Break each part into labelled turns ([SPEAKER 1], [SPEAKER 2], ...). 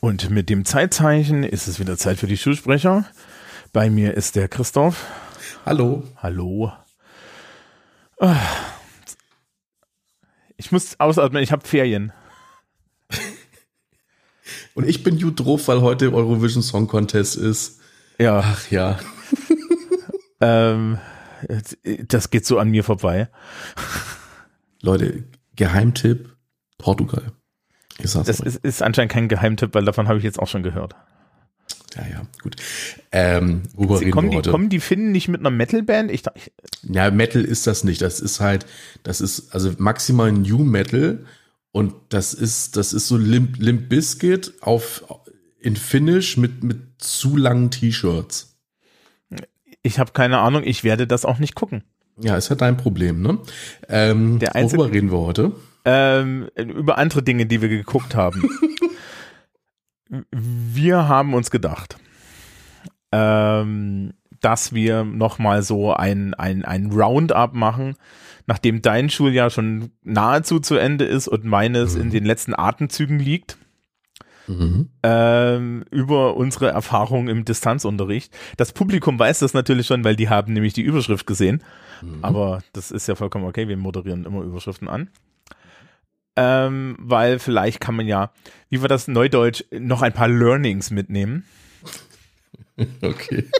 [SPEAKER 1] Und mit dem Zeitzeichen ist es wieder Zeit für die Schulsprecher. Bei mir ist der Christoph.
[SPEAKER 2] Hallo.
[SPEAKER 1] Hallo. Ah. Ich muss ausatmen, ich habe Ferien.
[SPEAKER 2] Und ich bin gut drauf, weil heute Eurovision Song Contest ist.
[SPEAKER 1] Ja.
[SPEAKER 2] Ach ja.
[SPEAKER 1] ähm, das geht so an mir vorbei.
[SPEAKER 2] Leute, Geheimtipp, Portugal.
[SPEAKER 1] das ist, ist, anscheinend kein Geheimtipp, weil davon habe ich jetzt auch schon gehört.
[SPEAKER 2] Ja, ja, gut. Ähm,
[SPEAKER 1] worüber Sie, kommen, die, kommen die Finnen nicht mit einer Metalband? Ich, ich,
[SPEAKER 2] ja, Metal ist das nicht. Das ist halt, das ist also maximal New Metal und das ist, das ist so Limp, Limp Biscuit auf in Finnish mit mit zu langen T-Shirts.
[SPEAKER 1] Ich habe keine Ahnung. Ich werde das auch nicht gucken.
[SPEAKER 2] Ja, ist halt dein Problem, ne? Ähm,
[SPEAKER 1] Der einzige,
[SPEAKER 2] worüber reden wir heute?
[SPEAKER 1] Ähm, über andere Dinge, die wir geguckt haben. wir haben uns gedacht, ähm, dass wir nochmal so ein, ein, ein Roundup machen, nachdem dein Schuljahr schon nahezu zu Ende ist und meines mhm. in den letzten Atemzügen liegt. Mhm. Ähm, über unsere Erfahrungen im Distanzunterricht. Das Publikum weiß das natürlich schon, weil die haben nämlich die Überschrift gesehen. Mhm. Aber das ist ja vollkommen okay, wir moderieren immer Überschriften an ähm, weil vielleicht kann man ja, wie war das Neudeutsch, noch ein paar Learnings mitnehmen.
[SPEAKER 2] Okay.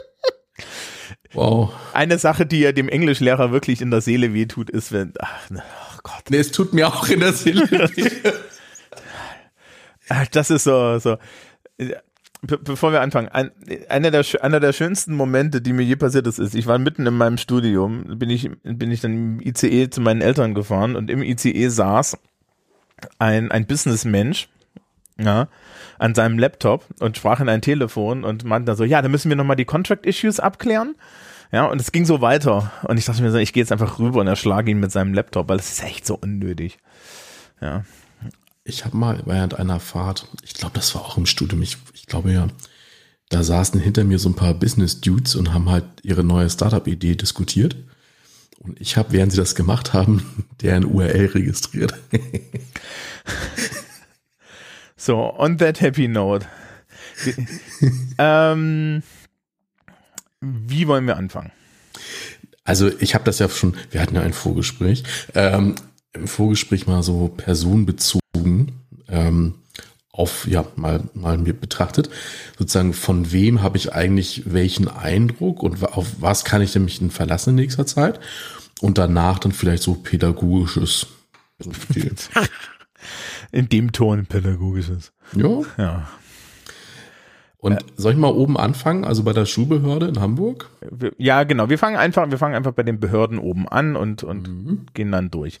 [SPEAKER 2] Wow.
[SPEAKER 1] Eine Sache, die ja dem Englischlehrer wirklich in der Seele wehtut, ist, wenn, ach,
[SPEAKER 2] ne, oh Gott. Nee, es tut mir auch in der Seele weh.
[SPEAKER 1] das ist so, so. Be bevor wir anfangen, ein, einer, der, einer der schönsten Momente, die mir je passiert ist, ist, ich war mitten in meinem Studium, bin ich, bin ich dann im ICE zu meinen Eltern gefahren und im ICE saß ein, ein Businessmensch, ja, an seinem Laptop und sprach in ein Telefon und meinte so, ja, da müssen wir nochmal die Contract Issues abklären. Ja, und es ging so weiter. Und ich dachte mir so, ich gehe jetzt einfach rüber und erschlage ihn mit seinem Laptop, weil das ist echt so unnötig. Ja.
[SPEAKER 2] Ich habe mal während einer Fahrt, ich glaube, das war auch im Studium, ich, ich glaube ja, da saßen hinter mir so ein paar Business-Dudes und haben halt ihre neue Startup-Idee diskutiert. Und ich habe, während sie das gemacht haben, deren URL registriert.
[SPEAKER 1] so, on that happy note. ähm, wie wollen wir anfangen?
[SPEAKER 2] Also ich habe das ja schon, wir hatten ja ein Vorgespräch, ähm, im Vorgespräch mal so personenbezogen ähm, auf, ja, mal, mal mir betrachtet, sozusagen von wem habe ich eigentlich welchen Eindruck und auf was kann ich mich denn verlassen in nächster Zeit und danach dann vielleicht so pädagogisches.
[SPEAKER 1] in dem Ton pädagogisches.
[SPEAKER 2] Ja. Ja. Und äh, soll ich mal oben anfangen, also bei der Schulbehörde in Hamburg?
[SPEAKER 1] Ja, genau. Wir fangen einfach, wir fangen einfach bei den Behörden oben an und, und mhm. gehen dann durch.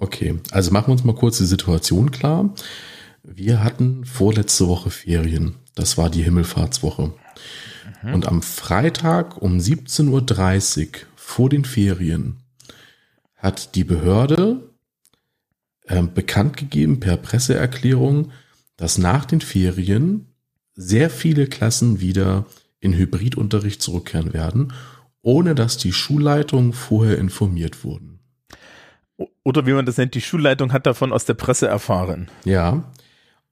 [SPEAKER 2] Okay, also machen wir uns mal kurz die Situation klar. Wir hatten vorletzte Woche Ferien. Das war die Himmelfahrtswoche. Mhm. Und am Freitag um 17.30 Uhr vor den Ferien hat die Behörde äh, bekannt gegeben per Presseerklärung, dass nach den Ferien sehr viele Klassen wieder in Hybridunterricht zurückkehren werden, ohne dass die Schulleitungen vorher informiert wurden.
[SPEAKER 1] Oder wie man das nennt, die Schulleitung hat davon aus der Presse erfahren.
[SPEAKER 2] Ja,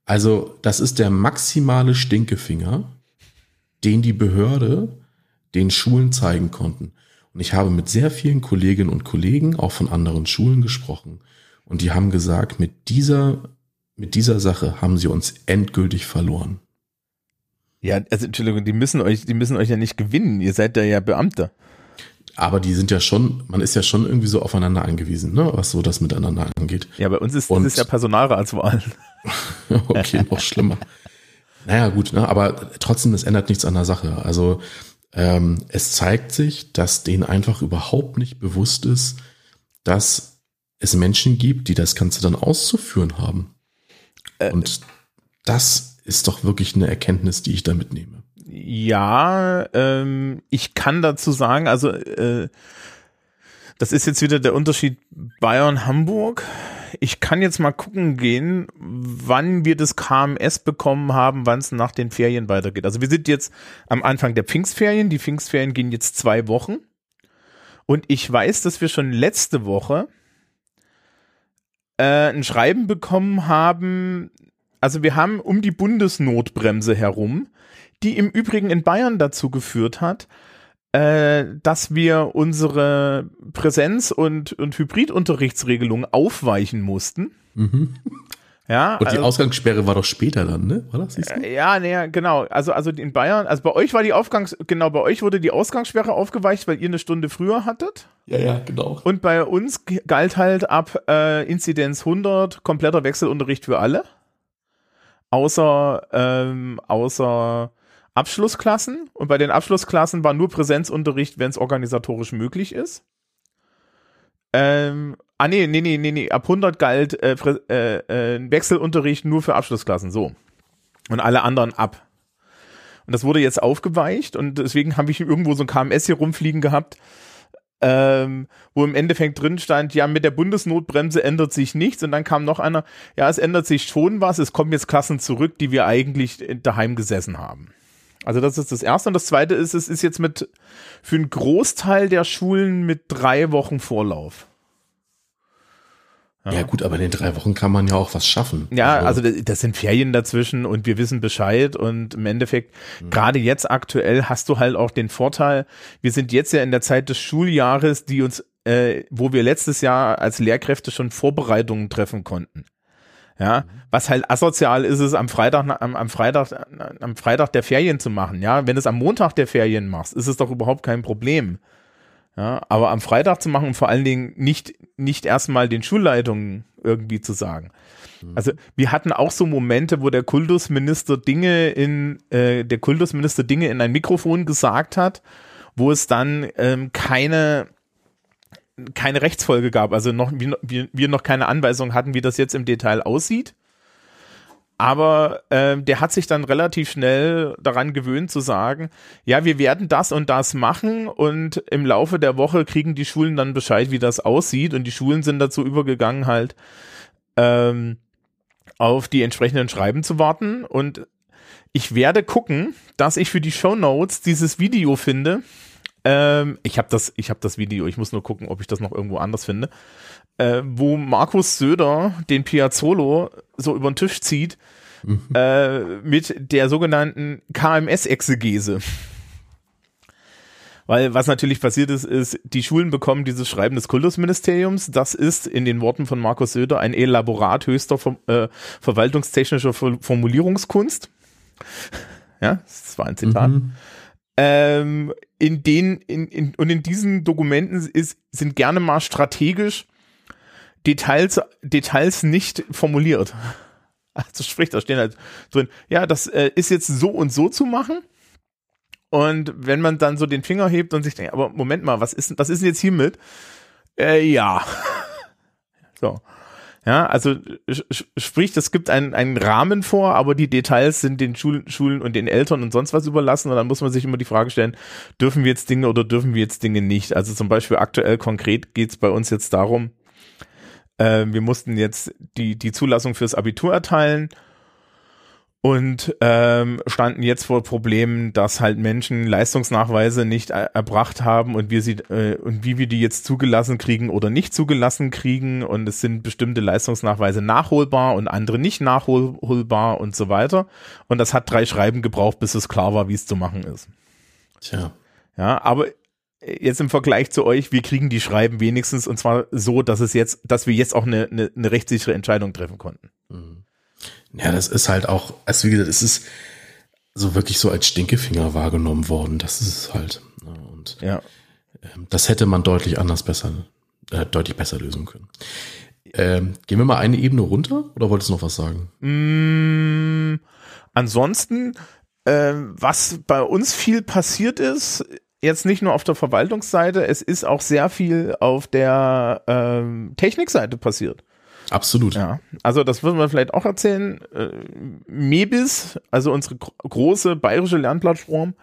[SPEAKER 2] also das ist der maximale Stinkefinger, den die Behörde den Schulen zeigen konnten. Und ich habe mit sehr vielen Kolleginnen und Kollegen auch von anderen Schulen gesprochen. Und die haben gesagt, mit dieser, mit dieser Sache haben sie uns endgültig verloren.
[SPEAKER 1] Ja, also Entschuldigung, die müssen euch, die müssen euch ja nicht gewinnen. Ihr seid da ja Beamte.
[SPEAKER 2] Aber die sind ja schon, man ist ja schon irgendwie so aufeinander angewiesen, ne, was so das miteinander angeht.
[SPEAKER 1] Ja, bei uns ist und, das ist ja Personalratswahl.
[SPEAKER 2] okay, noch schlimmer. Naja, gut, ne, aber trotzdem, es ändert nichts an der Sache. Also ähm, es zeigt sich, dass denen einfach überhaupt nicht bewusst ist, dass es Menschen gibt, die das Ganze dann auszuführen haben. Äh, und das ist doch wirklich eine Erkenntnis, die ich da mitnehme.
[SPEAKER 1] Ja, ähm, ich kann dazu sagen, also äh, das ist jetzt wieder der Unterschied Bayern-Hamburg. ich kann jetzt mal gucken gehen, wann wir das KMS bekommen haben, wann es nach den Ferien weitergeht. Also wir sind jetzt am Anfang der Pfingstferien. Die Pfingstferien gehen jetzt zwei Wochen. Und ich weiß, dass wir schon letzte Woche äh, ein Schreiben bekommen haben. Also wir haben um die Bundesnotbremse herum, die im Übrigen in Bayern dazu geführt hat, äh, dass wir unsere Präsenz- und, und Hybridunterrichtsregelung aufweichen mussten. Mhm.
[SPEAKER 2] Ja, und die also, Ausgangssperre war doch später dann, ne? War das?
[SPEAKER 1] Äh, ja, nee, genau. Also, also in Bayern, also bei euch war die Aufgangs, genau, bei euch wurde die Ausgangssperre aufgeweicht, weil ihr eine Stunde früher hattet.
[SPEAKER 2] Ja, ja, genau.
[SPEAKER 1] Und bei uns galt halt ab äh, Inzidenz 100 kompletter Wechselunterricht für alle. Außer, ähm, außer Abschlussklassen. Und bei den Abschlussklassen war nur Präsenzunterricht, wenn es organisatorisch möglich ist. Ähm, ah, nee, nee, nee, nee, nee. Ab 100 galt äh, äh, äh, Wechselunterricht nur für Abschlussklassen, so. Und alle anderen ab. Und das wurde jetzt aufgeweicht und deswegen habe ich irgendwo so ein KMS hier rumfliegen gehabt, ähm, wo im Endeffekt drin stand, ja, mit der Bundesnotbremse ändert sich nichts. Und dann kam noch einer, ja, es ändert sich schon was, es kommen jetzt Klassen zurück, die wir eigentlich daheim gesessen haben. Also das ist das Erste. Und das Zweite ist, es ist jetzt mit für einen Großteil der Schulen mit drei Wochen Vorlauf.
[SPEAKER 2] Ja. ja. gut, aber in den drei Wochen kann man ja auch was schaffen.
[SPEAKER 1] Ja, also, also das sind Ferien dazwischen und wir wissen Bescheid und im Endeffekt, mhm. gerade jetzt aktuell hast du halt auch den Vorteil, wir sind jetzt ja in der Zeit des Schuljahres, die uns, äh, wo wir letztes Jahr als Lehrkräfte schon Vorbereitungen treffen konnten. Ja, was halt asozial ist, es am Freitag, am, am Freitag, am Freitag der Ferien zu machen. Ja, wenn du es am Montag der Ferien machst, ist es doch überhaupt kein Problem. Ja, aber am Freitag zu machen und vor allen Dingen nicht, nicht erstmal den Schulleitungen irgendwie zu sagen. Mhm. Also wir hatten auch so Momente, wo der Kultusminister Dinge in, äh, der Kultusminister Dinge in ein Mikrofon gesagt hat, wo es dann ähm, keine keine Rechtsfolge gab, also noch, wir, wir noch keine Anweisung hatten, wie das jetzt im Detail aussieht. Aber äh, der hat sich dann relativ schnell daran gewöhnt zu sagen, ja, wir werden das und das machen und im Laufe der Woche kriegen die Schulen dann Bescheid, wie das aussieht und die Schulen sind dazu übergegangen, halt ähm, auf die entsprechenden Schreiben zu warten und ich werde gucken, dass ich für die Show Notes dieses Video finde, ähm, ich habe das, ich habe das Video. Ich muss nur gucken, ob ich das noch irgendwo anders finde. Äh, wo Markus Söder den Piazzolo so über den Tisch zieht mhm. äh, mit der sogenannten KMS-Exegese. Weil was natürlich passiert ist, ist, die Schulen bekommen dieses Schreiben des Kultusministeriums. Das ist in den Worten von Markus Söder ein Elaborat höchster äh, verwaltungstechnischer Formulierungskunst. Ja, das war ein Zitat. Mhm ähm, in den, in, in, und in diesen Dokumenten ist, sind gerne mal strategisch Details, Details nicht formuliert. Also sprich, da stehen halt drin, ja, das äh, ist jetzt so und so zu machen. Und wenn man dann so den Finger hebt und sich denkt, aber Moment mal, was ist, was ist denn jetzt hiermit? Äh, ja. so. Ja, also sprich, es gibt einen, einen Rahmen vor, aber die Details sind den Schulen, Schulen und den Eltern und sonst was überlassen. Und dann muss man sich immer die Frage stellen, dürfen wir jetzt Dinge oder dürfen wir jetzt Dinge nicht? Also zum Beispiel aktuell konkret geht es bei uns jetzt darum, äh, wir mussten jetzt die, die Zulassung fürs Abitur erteilen und ähm, standen jetzt vor Problemen, dass halt Menschen Leistungsnachweise nicht er erbracht haben und wir sie äh, und wie wir die jetzt zugelassen kriegen oder nicht zugelassen kriegen und es sind bestimmte Leistungsnachweise nachholbar und andere nicht nachholbar und so weiter und das hat drei Schreiben gebraucht, bis es klar war, wie es zu machen ist.
[SPEAKER 2] Tja.
[SPEAKER 1] Ja, aber jetzt im Vergleich zu euch, wir kriegen die Schreiben wenigstens und zwar so, dass es jetzt, dass wir jetzt auch eine, eine, eine rechtssichere Entscheidung treffen konnten. Mhm.
[SPEAKER 2] Ja, das ist halt auch, also wie gesagt, es ist so wirklich so als Stinkefinger wahrgenommen worden. Das ist es halt. Ne? Und ja. Ähm, das hätte man deutlich anders besser, äh, deutlich besser lösen können. Ähm, gehen wir mal eine Ebene runter oder wolltest du noch was sagen?
[SPEAKER 1] Mm, ansonsten, äh, was bei uns viel passiert ist, jetzt nicht nur auf der Verwaltungsseite, es ist auch sehr viel auf der ähm, Technikseite passiert.
[SPEAKER 2] Absolut.
[SPEAKER 1] Ja, also das würden wir vielleicht auch erzählen. Äh, Mebis, also unsere große bayerische Lernplattform,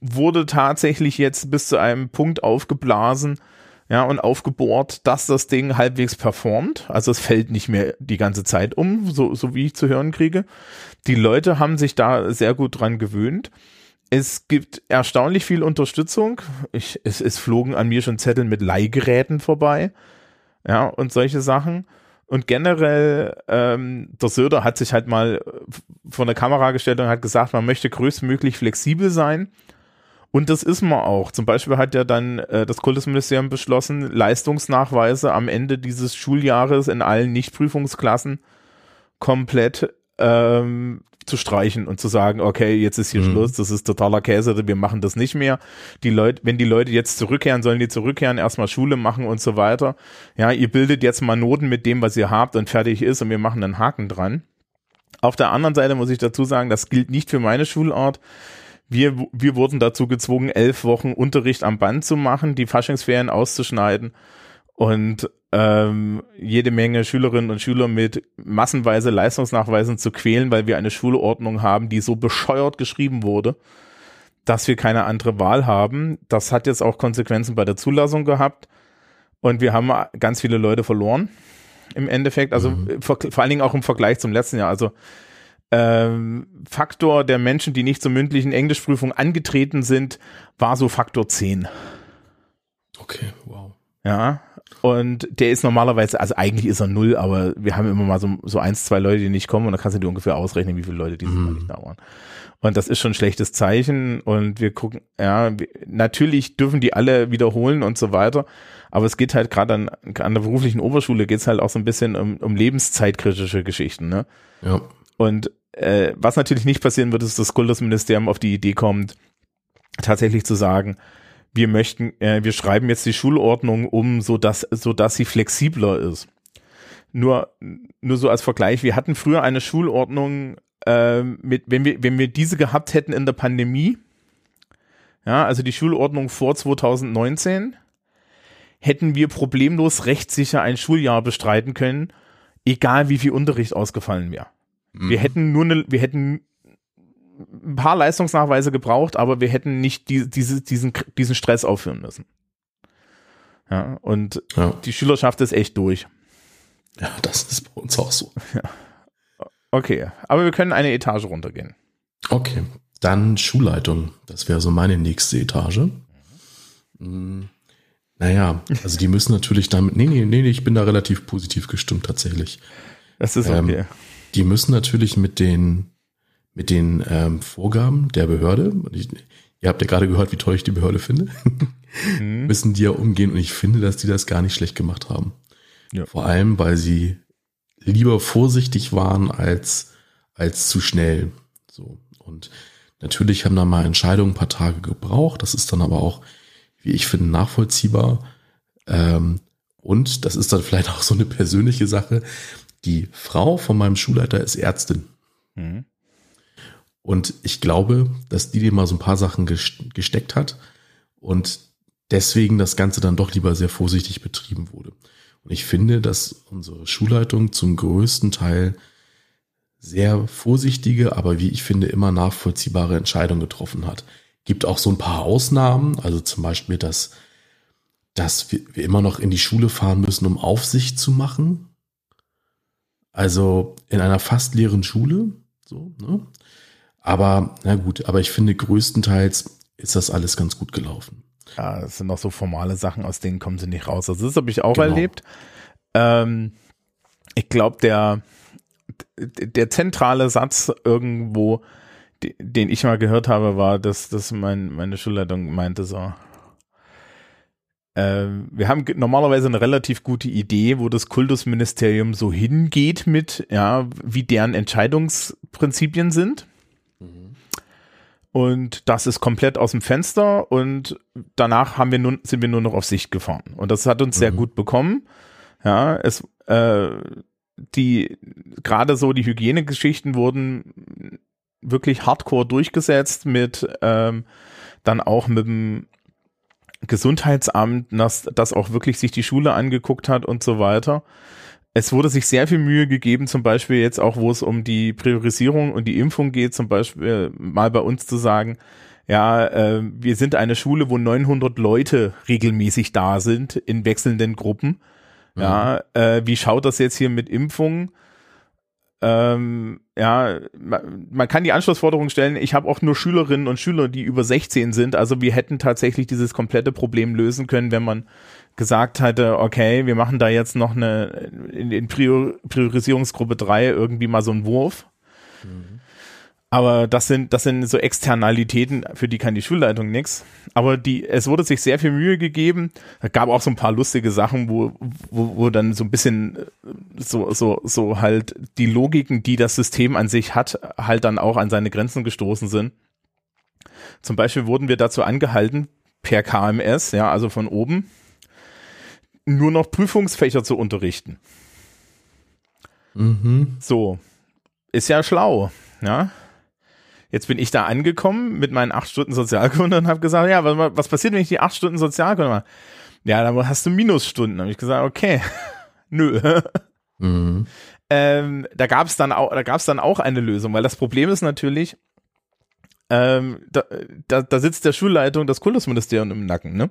[SPEAKER 1] wurde tatsächlich jetzt bis zu einem Punkt aufgeblasen, ja, und aufgebohrt, dass das Ding halbwegs performt. Also es fällt nicht mehr die ganze Zeit um, so, so wie ich zu hören kriege. Die Leute haben sich da sehr gut dran gewöhnt. Es gibt erstaunlich viel Unterstützung. Ich, es, es flogen an mir schon Zettel mit Leihgeräten vorbei. Ja, und solche Sachen. Und generell, ähm, der Söder hat sich halt mal vor der Kamera gestellt und hat gesagt, man möchte größtmöglich flexibel sein. Und das ist man auch. Zum Beispiel hat ja dann äh, das Kultusministerium beschlossen, Leistungsnachweise am Ende dieses Schuljahres in allen Nichtprüfungsklassen komplett ähm, zu streichen und zu sagen, okay, jetzt ist hier mhm. Schluss, das ist totaler Käse, wir machen das nicht mehr. Die Leute, wenn die Leute jetzt zurückkehren, sollen die zurückkehren, erstmal Schule machen und so weiter. Ja, ihr bildet jetzt mal Noten mit dem, was ihr habt und fertig ist und wir machen einen Haken dran. Auf der anderen Seite muss ich dazu sagen, das gilt nicht für meine Schulart. Wir, wir wurden dazu gezwungen, elf Wochen Unterricht am Band zu machen, die Faschingsferien auszuschneiden und ähm, jede Menge Schülerinnen und Schüler mit massenweise Leistungsnachweisen zu quälen, weil wir eine Schulordnung haben, die so bescheuert geschrieben wurde, dass wir keine andere Wahl haben. Das hat jetzt auch Konsequenzen bei der Zulassung gehabt und wir haben ganz viele Leute verloren im Endeffekt, also mhm. vor, vor allen Dingen auch im Vergleich zum letzten Jahr. Also ähm, Faktor der Menschen, die nicht zur mündlichen Englischprüfung angetreten sind, war so Faktor 10.
[SPEAKER 2] Okay, wow.
[SPEAKER 1] Ja, und der ist normalerweise, also eigentlich ist er null, aber wir haben immer mal so, so eins, zwei Leute, die nicht kommen und da kannst du dir ungefähr ausrechnen, wie viele Leute dieses mhm. Mal nicht da waren. Und das ist schon ein schlechtes Zeichen und wir gucken, ja, wir, natürlich dürfen die alle wiederholen und so weiter, aber es geht halt gerade an, an der beruflichen Oberschule geht's halt auch so ein bisschen um, um lebenszeitkritische Geschichten, ne?
[SPEAKER 2] Ja.
[SPEAKER 1] Und äh, was natürlich nicht passieren wird, ist, dass das Kultusministerium auf die Idee kommt, tatsächlich zu sagen, wir möchten, äh, wir schreiben jetzt die Schulordnung um, so dass, so dass sie flexibler ist. Nur, nur so als Vergleich, wir hatten früher eine Schulordnung, äh, mit, wenn wir, wenn wir diese gehabt hätten in der Pandemie, ja, also die Schulordnung vor 2019, hätten wir problemlos rechtssicher ein Schuljahr bestreiten können, egal wie viel Unterricht ausgefallen wäre. Wir mhm. hätten nur eine, wir hätten ein paar Leistungsnachweise gebraucht, aber wir hätten nicht die, diese, diesen, diesen Stress aufführen müssen. Ja, und ja. die Schülerschaft ist echt durch.
[SPEAKER 2] Ja, das ist bei uns auch so. Ja.
[SPEAKER 1] Okay, aber wir können eine Etage runtergehen.
[SPEAKER 2] Okay, dann Schulleitung. Das wäre so meine nächste Etage. Mhm. Naja, also die müssen natürlich damit. Nee, nee, nee, ich bin da relativ positiv gestimmt tatsächlich.
[SPEAKER 1] Das ist okay. Ähm,
[SPEAKER 2] die müssen natürlich mit den, mit den ähm, Vorgaben der Behörde, ich, ihr habt ja gerade gehört, wie toll ich die Behörde finde, mhm. müssen die ja umgehen und ich finde, dass die das gar nicht schlecht gemacht haben. Ja. Vor allem, weil sie lieber vorsichtig waren als, als zu schnell. So. Und natürlich haben da mal Entscheidungen ein paar Tage gebraucht. Das ist dann aber auch, wie ich finde, nachvollziehbar. Ähm, und das ist dann vielleicht auch so eine persönliche Sache die Frau von meinem Schulleiter ist Ärztin. Mhm. Und ich glaube, dass die dir mal so ein paar Sachen gesteckt hat und deswegen das Ganze dann doch lieber sehr vorsichtig betrieben wurde. Und ich finde, dass unsere Schulleitung zum größten Teil sehr vorsichtige, aber wie ich finde, immer nachvollziehbare Entscheidungen getroffen hat. Gibt auch so ein paar Ausnahmen, also zum Beispiel, dass, dass wir, immer noch in die Schule fahren müssen, um Aufsicht zu machen. Also in einer fast leeren Schule. So, ne? Aber, na gut, aber ich finde, größtenteils ist das alles ganz gut gelaufen.
[SPEAKER 1] Ja, es sind noch so formale Sachen, aus denen kommen sie nicht raus. Also das habe ich auch genau. erlebt. Ähm, ich glaube, der, der zentrale Satz irgendwo, den ich mal gehört habe, war, dass, dass mein, meine Schulleitung meinte so, äh, wir haben normalerweise eine relativ gute Idee, wo das Kultusministerium so hingeht mit, ja, wie deren Entscheidungsprinzipien sind. Mhm. Und das ist komplett aus dem Fenster und danach haben wir nun, sind wir nur noch auf Sicht gefahren. Und das hat uns mhm. sehr gut bekommen. Ja, es, äh, die, gerade so die Hygienegeschichten wurden wirklich hardcore durchgesetzt mit, ähm, dann auch mit dem Gesundheitsamt, das, das auch wirklich sich die Schule angeguckt hat und so weiter. Es wurde sich sehr viel Mühe gegeben, zum Beispiel jetzt auch, wo es um die Priorisierung und die Impfung geht, zum Beispiel mal bei uns zu sagen, ja, äh, wir sind eine Schule, wo 900 Leute regelmäßig da sind in wechselnden Gruppen. Ja, äh, wie schaut das jetzt hier mit Impfungen? Ähm, ja, man, man kann die Anschlussforderung stellen, ich habe auch nur Schülerinnen und Schüler, die über 16 sind. Also wir hätten tatsächlich dieses komplette Problem lösen können, wenn man gesagt hätte, okay, wir machen da jetzt noch eine in, Prior Priorisierungsgruppe 3 irgendwie mal so einen Wurf. Aber das sind, das sind so Externalitäten, für die kann die Schulleitung nix. Aber die, es wurde sich sehr viel Mühe gegeben. Da gab auch so ein paar lustige Sachen, wo, wo, wo dann so ein bisschen äh, so, so, so halt die Logiken, die das System an sich hat, halt dann auch an seine Grenzen gestoßen sind. Zum Beispiel wurden wir dazu angehalten, per KMS, ja, also von oben, nur noch Prüfungsfächer zu unterrichten.
[SPEAKER 2] Mhm.
[SPEAKER 1] So. Ist ja schlau, ja. Jetzt bin ich da angekommen mit meinen acht Stunden Sozialkunde und habe gesagt, ja, was, was passiert, wenn ich die acht Stunden Sozialkunde mache? Ja, dann hast du Minusstunden. Habe ich gesagt, okay, nö.
[SPEAKER 2] Mhm.
[SPEAKER 1] Ähm, da gab es dann auch, da gab es dann auch eine Lösung, weil das Problem ist natürlich, ähm, da, da, da sitzt der Schulleitung das Kultusministerium im Nacken, ne?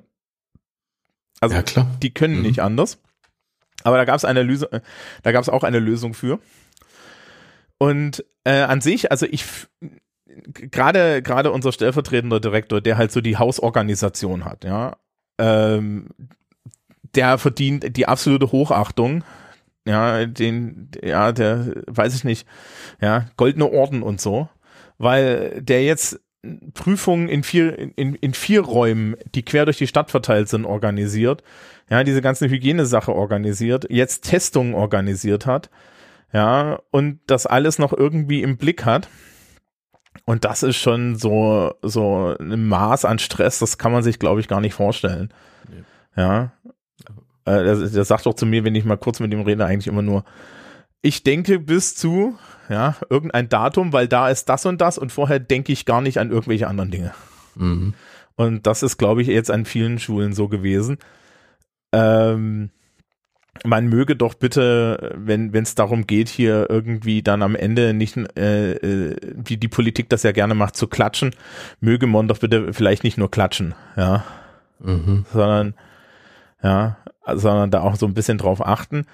[SPEAKER 1] Also
[SPEAKER 2] Ja, klar.
[SPEAKER 1] die können
[SPEAKER 2] Mhm.
[SPEAKER 1] nicht anders. Aber da gab es eine Lösung, äh, da gab es auch eine Lösung für. Und äh, an sich, also ich gerade gerade unser stellvertretender Direktor, der halt so die Hausorganisation hat, ja, ähm, der verdient die absolute Hochachtung. Ja, den, ja, der weiß ich nicht, ja, goldene Orden und so, weil der jetzt Prüfungen in vier, in, in vier Räumen, die quer durch die Stadt verteilt sind, organisiert. Ja, diese ganze Hygienesache organisiert, jetzt Testungen organisiert hat. Ja, und das alles noch irgendwie im Blick hat. Und das ist schon so, so ein Maß an Stress, das kann man sich, glaube ich, gar nicht vorstellen.
[SPEAKER 2] Nee.
[SPEAKER 1] Ja. Äh, der, der sagt doch zu mir, wenn ich mal kurz mit ihm rede, eigentlich immer nur, ich denke bis zu, ja, irgendein Datum, weil da ist das und das und vorher denke ich gar nicht an irgendwelche anderen Dinge.
[SPEAKER 2] Mhm.
[SPEAKER 1] Und das ist, glaube ich, jetzt an vielen Schulen so gewesen. Ähm, man möge doch bitte, wenn es darum geht, hier irgendwie dann am Ende nicht, äh, äh, wie die Politik das ja gerne macht, zu klatschen, möge man doch bitte vielleicht nicht nur klatschen, ja,
[SPEAKER 2] Mhm.
[SPEAKER 1] sondern ja, sondern da auch so ein bisschen drauf achten.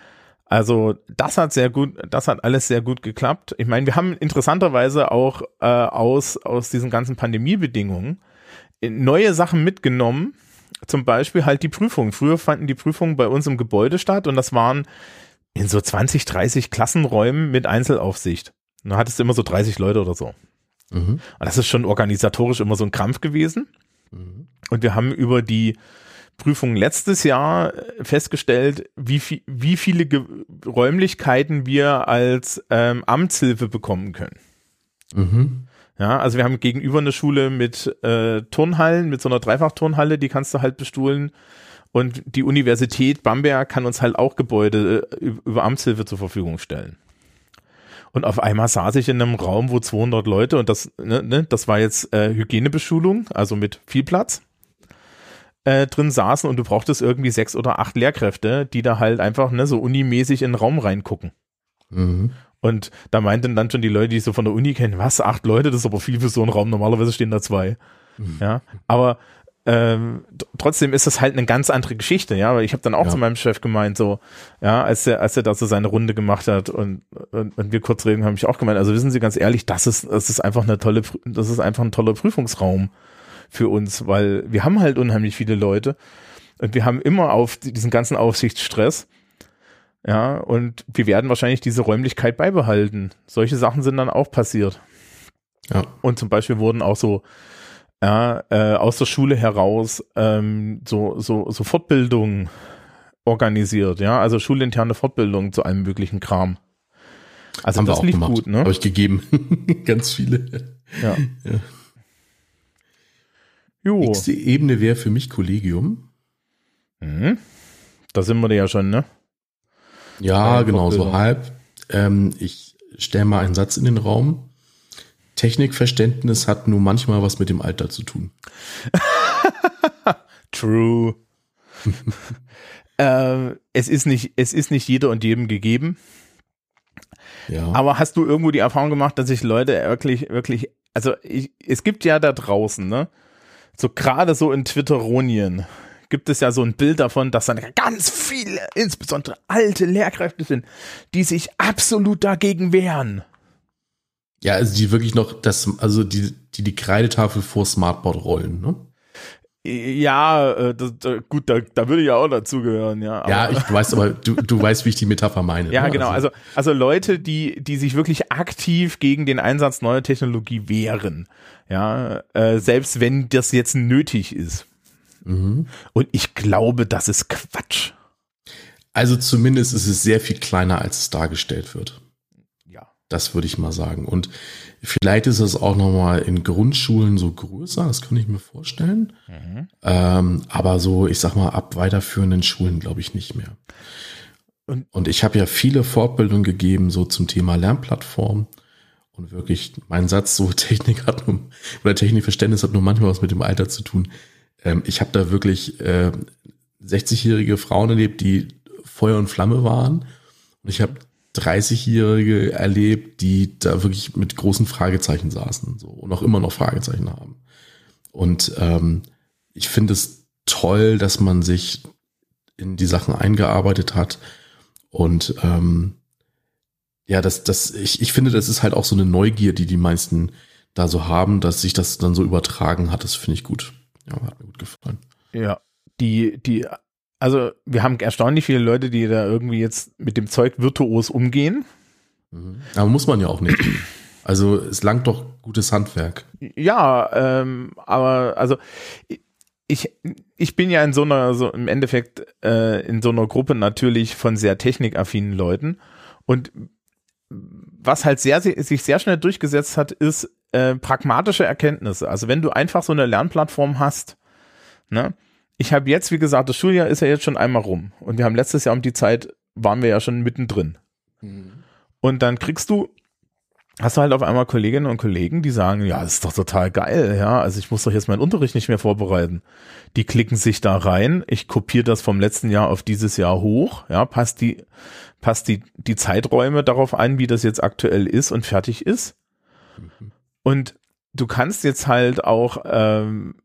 [SPEAKER 1] Also das hat sehr gut, das hat alles sehr gut geklappt. Ich meine, wir haben interessanterweise auch äh, aus aus diesen ganzen Pandemiebedingungen äh, neue Sachen mitgenommen. Zum Beispiel halt die Prüfungen. Früher fanden die Prüfungen bei uns im Gebäude statt und das waren in so 20, 30 Klassenräumen mit Einzelaufsicht. Und da hattest du immer so 30 Leute oder so.
[SPEAKER 2] Mhm.
[SPEAKER 1] Und das ist schon organisatorisch immer so ein Krampf gewesen.
[SPEAKER 2] Mhm.
[SPEAKER 1] Und wir haben über die Prüfung letztes Jahr äh, festgestellt, wie, viel, wie viele Ge Räumlichkeiten wir als ähm, Amtshilfe bekommen können.
[SPEAKER 2] Mhm.
[SPEAKER 1] Ja, also wir haben gegenüber eine Schule mit äh, Turnhallen, mit so einer Dreifachturnhalle, die kannst du halt bestuhlen. Und die Universität Bamberg kann uns halt auch Gebäude äh, über Amtshilfe zur Verfügung stellen. Und auf einmal saß ich in einem Raum, wo 200 Leute und das, ne, ne, das war jetzt äh, Hygienebeschulung, also mit viel Platz, äh, drin saßen und du brauchtest irgendwie sechs oder acht Lehrkräfte, die da halt einfach ne, so unimäßig in den Raum reingucken.
[SPEAKER 2] Mhm.
[SPEAKER 1] Und da meinten dann schon die Leute, die ich so von der Uni kennen, was, acht Leute, das ist aber viel für so einen Raum, normalerweise stehen da zwei.
[SPEAKER 2] Mhm.
[SPEAKER 1] Ja, aber ähm, trotzdem ist das halt eine ganz andere Geschichte, ja, weil ich habe dann auch
[SPEAKER 2] Ja.
[SPEAKER 1] zu meinem Chef gemeint, so, ja, als er, als er da so seine Runde gemacht hat und, und, und wir kurz reden, habe ich auch gemeint, also wissen Sie ganz ehrlich, das ist, das ist einfach eine tolle, das ist einfach ein toller Prüfungsraum für uns, weil wir haben halt unheimlich viele Leute und wir haben immer auf diesen ganzen Aufsichtsstress. Ja, und wir werden wahrscheinlich diese Räumlichkeit beibehalten. Solche Sachen sind dann auch passiert.
[SPEAKER 2] Ja.
[SPEAKER 1] Und zum Beispiel wurden auch so ja, äh, aus der Schule heraus ähm, so, so, so Fortbildungen organisiert, ja, also schulinterne Fortbildungen zu allem möglichen Kram. Also
[SPEAKER 2] Haben wir
[SPEAKER 1] das
[SPEAKER 2] auch
[SPEAKER 1] lief
[SPEAKER 2] gemacht.
[SPEAKER 1] gut, ne?
[SPEAKER 2] Habe ich gegeben. Ganz viele.
[SPEAKER 1] Ja.
[SPEAKER 2] Ja.
[SPEAKER 1] Jo.
[SPEAKER 2] Nächste Ebene wäre für mich Kollegium.
[SPEAKER 1] Mhm. Da sind wir ja schon, ne?
[SPEAKER 2] Ja,
[SPEAKER 1] Äh,
[SPEAKER 2] genau, so halb. Ähm, ich stelle mal einen Satz in den Raum. Technikverständnis hat nur manchmal was mit dem Alter zu tun.
[SPEAKER 1] True. äh, es ist nicht, es ist nicht jeder und jedem gegeben.
[SPEAKER 2] Ja.
[SPEAKER 1] Aber hast du irgendwo die Erfahrung gemacht, dass sich Leute wirklich, wirklich also ich, es gibt ja da draußen, ne, so gerade so in Twitteronien gibt es ja so ein Bild davon, dass dann ganz viele, insbesondere alte Lehrkräfte sind, die sich absolut dagegen wehren.
[SPEAKER 2] Ja, also die wirklich noch das, also die, die die Kreidetafel vor Smartboard rollen, ne?
[SPEAKER 1] Ja, äh, das, gut, da, da würde ich ja auch dazugehören, ja.
[SPEAKER 2] ja, ich weiß aber, du, du weißt, wie ich die Metapher meine.
[SPEAKER 1] Ja, ne? genau. Also, also Leute, die, die sich wirklich aktiv gegen den Einsatz neuer Technologie wehren. Ja, äh, selbst wenn das jetzt nötig ist. Mhm. Und ich glaube, das ist Quatsch.
[SPEAKER 2] Also zumindest ist es sehr viel kleiner, als es dargestellt wird. Das würde ich mal sagen. Und vielleicht ist es auch nochmal in Grundschulen so größer, das kann ich mir vorstellen. Mhm. Ähm, aber so, ich sag mal, ab weiterführenden Schulen glaube ich nicht mehr. Und, und ich habe ja viele Fortbildungen gegeben, so zum Thema Lernplattform. Und wirklich, mein Satz, so Technik hat nur, oder Technikverständnis hat nur manchmal was mit dem Alter zu tun. Ähm, ich habe da wirklich äh, 60-jährige Frauen erlebt, die Feuer und Flamme waren. Und ich habe 30-Jährige erlebt, die da wirklich mit großen Fragezeichen saßen so, und auch immer noch Fragezeichen haben. Und ähm, ich finde es toll, dass man sich in die Sachen eingearbeitet hat. Und ähm, ja, das, das, ich, ich finde, das ist halt auch so eine Neugier, die die meisten da so haben, dass sich das dann so übertragen hat. Das finde ich gut. Ja, hat mir gut gefallen.
[SPEAKER 1] Ja, die, die, also wir haben erstaunlich viele Leute, die da irgendwie jetzt mit dem Zeug virtuos umgehen.
[SPEAKER 2] Mhm. Aber muss man ja auch nicht. Also es langt doch gutes Handwerk.
[SPEAKER 1] Ja, ähm, aber also ich, ich bin ja in so einer, so im Endeffekt äh, in so einer Gruppe natürlich von sehr technikaffinen Leuten und was halt sehr, sich sehr schnell durchgesetzt hat, ist äh, pragmatische Erkenntnisse. Also wenn du einfach so eine Lernplattform hast, ne? Ich habe jetzt, wie gesagt, das Schuljahr ist ja jetzt schon einmal rum und wir haben letztes Jahr um die Zeit, waren wir ja schon mittendrin. Mhm. Und dann kriegst du, hast du halt auf einmal Kolleginnen und Kollegen, die sagen, ja, das ist doch total geil, ja, also ich muss doch jetzt meinen Unterricht nicht mehr vorbereiten. Die klicken sich da rein, ich kopiere das vom letzten Jahr auf dieses Jahr hoch, ja, passt die, passt die, die Zeiträume darauf ein, wie das jetzt aktuell ist und fertig ist. Mhm. Und du kannst jetzt halt auch ähm,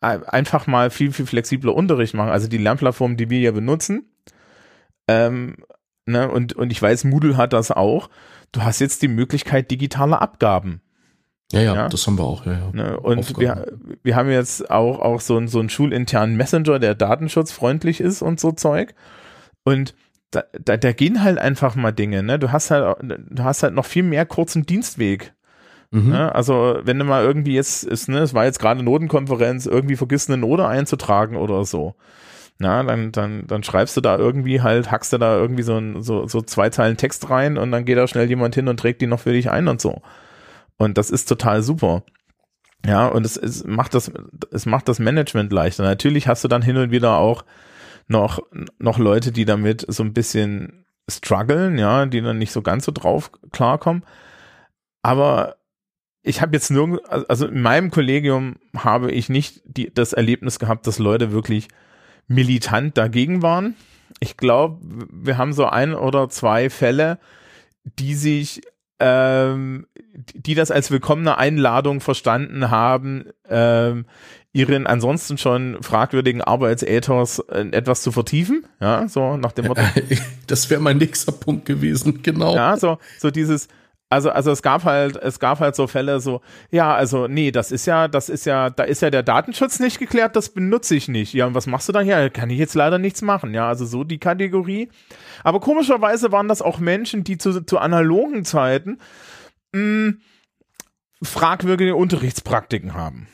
[SPEAKER 1] einfach mal viel, viel flexibler Unterricht machen. Also die Lernplattform, die wir ja benutzen, ähm, ne, und, und ich weiß, Moodle hat das auch. Du hast jetzt die Möglichkeit digitaler Abgaben.
[SPEAKER 2] Ja, ja, ja, das haben wir auch, ja, ja.
[SPEAKER 1] Ne, und wir, wir haben jetzt auch, auch so, einen so einen schulinternen Messenger, der datenschutzfreundlich ist und so Zeug. Und da, da, da gehen halt einfach mal Dinge, ne? Du hast halt, du hast halt noch viel mehr kurzen Dienstweg. Mhm. Ja, also wenn du mal irgendwie jetzt ist, ne, es war jetzt gerade Notenkonferenz, irgendwie vergisst eine Note einzutragen oder so. Na, dann, dann, dann schreibst du da irgendwie halt, hackst du da irgendwie so, so, so zwei Zeilen Text rein und dann geht da schnell jemand hin und trägt die noch für dich ein und so. Und das ist total super. Ja, und es, es macht das, es macht das Management leichter. Natürlich hast du dann hin und wieder auch noch, noch Leute, die damit so ein bisschen strugglen, ja, die dann nicht so ganz so drauf klarkommen. Aber ich habe jetzt nirgends, also in meinem Kollegium habe ich nicht die, das Erlebnis gehabt, dass Leute wirklich militant dagegen waren. Ich glaube, wir haben so ein oder zwei Fälle, die sich, ähm, die das als willkommene Einladung verstanden haben, ähm, ihren ansonsten schon fragwürdigen Arbeitsethos etwas zu vertiefen, ja, so nach dem Motto.
[SPEAKER 2] Das wäre mein nächster Punkt gewesen, genau.
[SPEAKER 1] Ja, so, so dieses, also, also es gab halt, es gab halt so Fälle so, ja, also nee, das ist ja, das ist ja, da ist ja der Datenschutz nicht geklärt, das benutze ich nicht. Ja, und was machst du da hier? Kann ich jetzt leider nichts machen. Ja, also so die Kategorie. Aber komischerweise waren das auch Menschen, die zu, zu analogen Zeiten hm, fragwürdige Unterrichtspraktiken haben.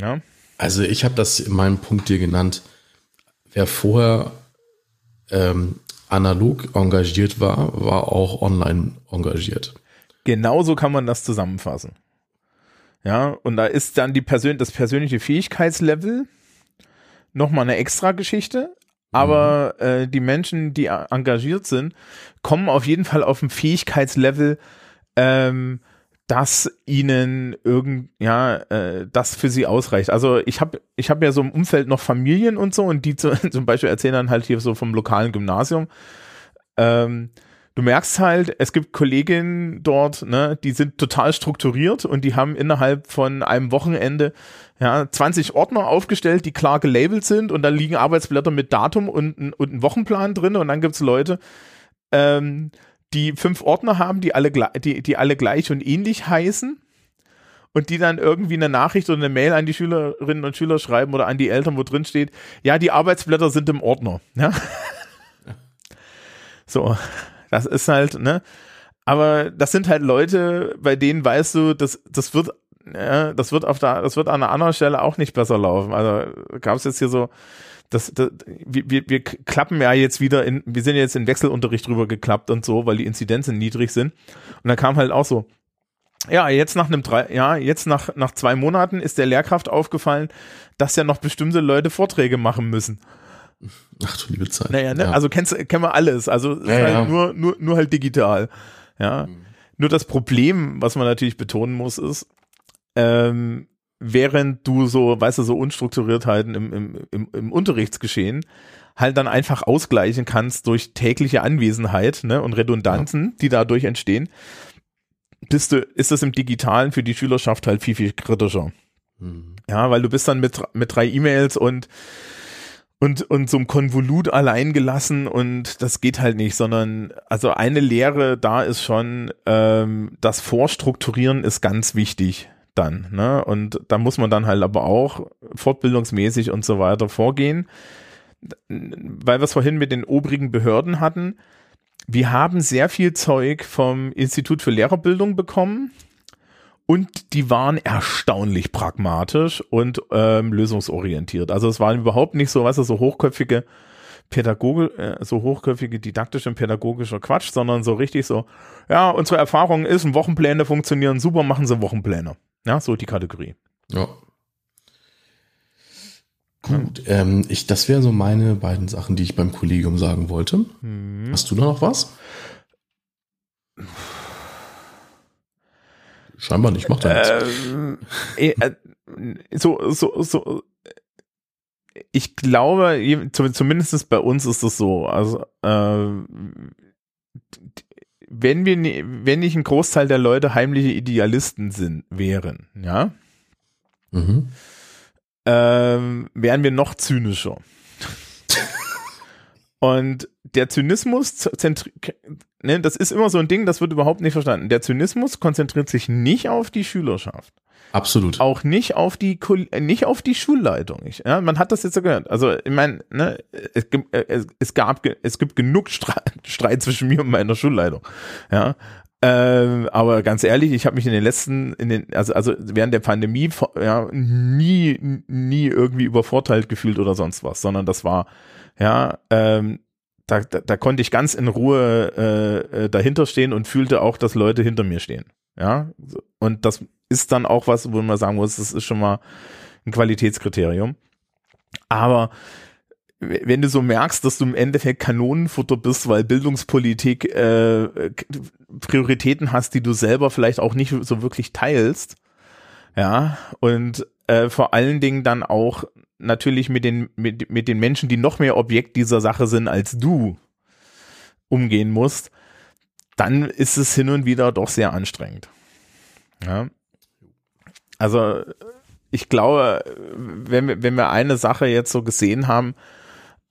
[SPEAKER 1] Ja.
[SPEAKER 2] Also ich habe das in meinem Punkt hier genannt. Wer vorher ähm, analog engagiert war, war auch online engagiert.
[SPEAKER 1] Genauso kann man das zusammenfassen. Ja, und da ist dann die Persön das persönliche Fähigkeitslevel nochmal eine extra Geschichte. Aber mhm. äh, die Menschen, die engagiert sind, kommen auf jeden Fall auf ein Fähigkeitslevel, ähm, dass ihnen irgend ja äh, das für sie ausreicht. Also ich habe ich habe ja so im Umfeld noch Familien und so und die zu, zum Beispiel erzählen dann halt hier so vom lokalen Gymnasium. Ähm, du merkst halt, es gibt Kolleginnen dort, ne, die sind total strukturiert und die haben innerhalb von einem Wochenende ja, 20 Ordner aufgestellt, die klar gelabelt sind und da liegen Arbeitsblätter mit Datum und, und ein Wochenplan drin und dann gibt's Leute, ähm, die fünf Ordner haben, die alle, die, die alle gleich und ähnlich heißen und die dann irgendwie eine Nachricht oder eine Mail an die Schülerinnen und Schüler schreiben oder an die Eltern, wo drin steht, ja, die Arbeitsblätter sind im Ordner. Ja? So, das ist halt, ne? Aber das sind halt Leute, bei denen weißt du, das, das wird, ja, das wird auf der, das wird an einer anderen Stelle auch nicht besser laufen. Also gab es jetzt hier so, das, das, wir, wir klappen ja jetzt wieder in, wir sind jetzt in Wechselunterricht drüber geklappt und so, weil die Inzidenzen niedrig sind. Und dann kam halt auch so, ja, jetzt nach einem drei, ja, jetzt nach, nach zwei Monaten ist der Lehrkraft aufgefallen, dass ja noch bestimmte Leute Vorträge machen müssen.
[SPEAKER 2] Ach du liebe Zeit.
[SPEAKER 1] Naja, ne? Ja. also kennst, kennen wir alles. Also ja, halt ja. nur, nur, nur halt digital. Ja. Mhm. Nur das Problem, was man natürlich betonen muss, ist, ähm, während du so, weißt du, so Unstrukturiertheiten im, im, im, im Unterrichtsgeschehen halt dann einfach ausgleichen kannst durch tägliche Anwesenheit ne, und Redundanzen, ja. die dadurch entstehen, bist du, ist das im Digitalen für die Schülerschaft halt viel, viel kritischer. Mhm. Ja, weil du bist dann mit, mit drei E-Mails und und, und so ein Konvolut allein gelassen und das geht halt nicht, sondern also eine Lehre da ist schon, ähm, das Vorstrukturieren ist ganz wichtig dann, ne? Und da muss man dann halt aber auch fortbildungsmäßig und so weiter vorgehen. Weil wir es vorhin mit den obrigen Behörden hatten, wir haben sehr viel Zeug vom Institut für Lehrerbildung bekommen und die waren erstaunlich pragmatisch und ähm, lösungsorientiert. Also es waren überhaupt nicht so, was so hochköpfige Pädagoge, äh, so hochköpfige didaktische und pädagogischer Quatsch, sondern so richtig so, ja, unsere Erfahrung ist, Wochenpläne funktionieren super, machen Sie Wochenpläne. Ja, so die Kategorie.
[SPEAKER 2] Ja. Gut, ähm, ich, das wären so meine beiden Sachen, die ich beim Kollegium sagen wollte. Hm. Hast du da noch was? Scheinbar nicht, macht er
[SPEAKER 1] ähm, äh, äh, so, so, so, ich glaube, zumindest bei uns ist es so, also, äh, wenn wir, wenn nicht ein Großteil der Leute heimliche Idealisten sind, wären, ja, mhm. ähm, wären wir noch zynischer. Und der Zynismus, ne, das ist immer so ein Ding, das wird überhaupt nicht verstanden. Der Zynismus konzentriert sich nicht auf die Schülerschaft.
[SPEAKER 2] Absolut.
[SPEAKER 1] Auch nicht auf die nicht auf die Schulleitung. Ich, ja, man hat das jetzt so gehört. Also ich meine, ne, es, es, es gab es gibt genug Streit zwischen mir und meiner Schulleitung. Ja, ähm, aber ganz ehrlich, ich habe mich in den letzten, in den, also, also während der Pandemie ja, nie, nie irgendwie übervorteilt gefühlt oder sonst was, sondern das war, ja, ähm, da, da, da konnte ich ganz in Ruhe äh, äh, dahinter stehen und fühlte auch, dass Leute hinter mir stehen. Ja, und das ist dann auch was, wo man sagen muss, das ist schon mal ein Qualitätskriterium. Aber wenn du so merkst, dass du im Endeffekt Kanonenfutter bist, weil Bildungspolitik äh, Prioritäten hast, die du selber vielleicht auch nicht so wirklich teilst, ja, und äh, vor allen Dingen dann auch natürlich mit den, mit, mit den Menschen, die noch mehr Objekt dieser Sache sind als du, umgehen musst, dann ist es hin und wieder doch sehr anstrengend. Ja. Also ich glaube, wenn wir, wenn wir eine Sache jetzt so gesehen haben,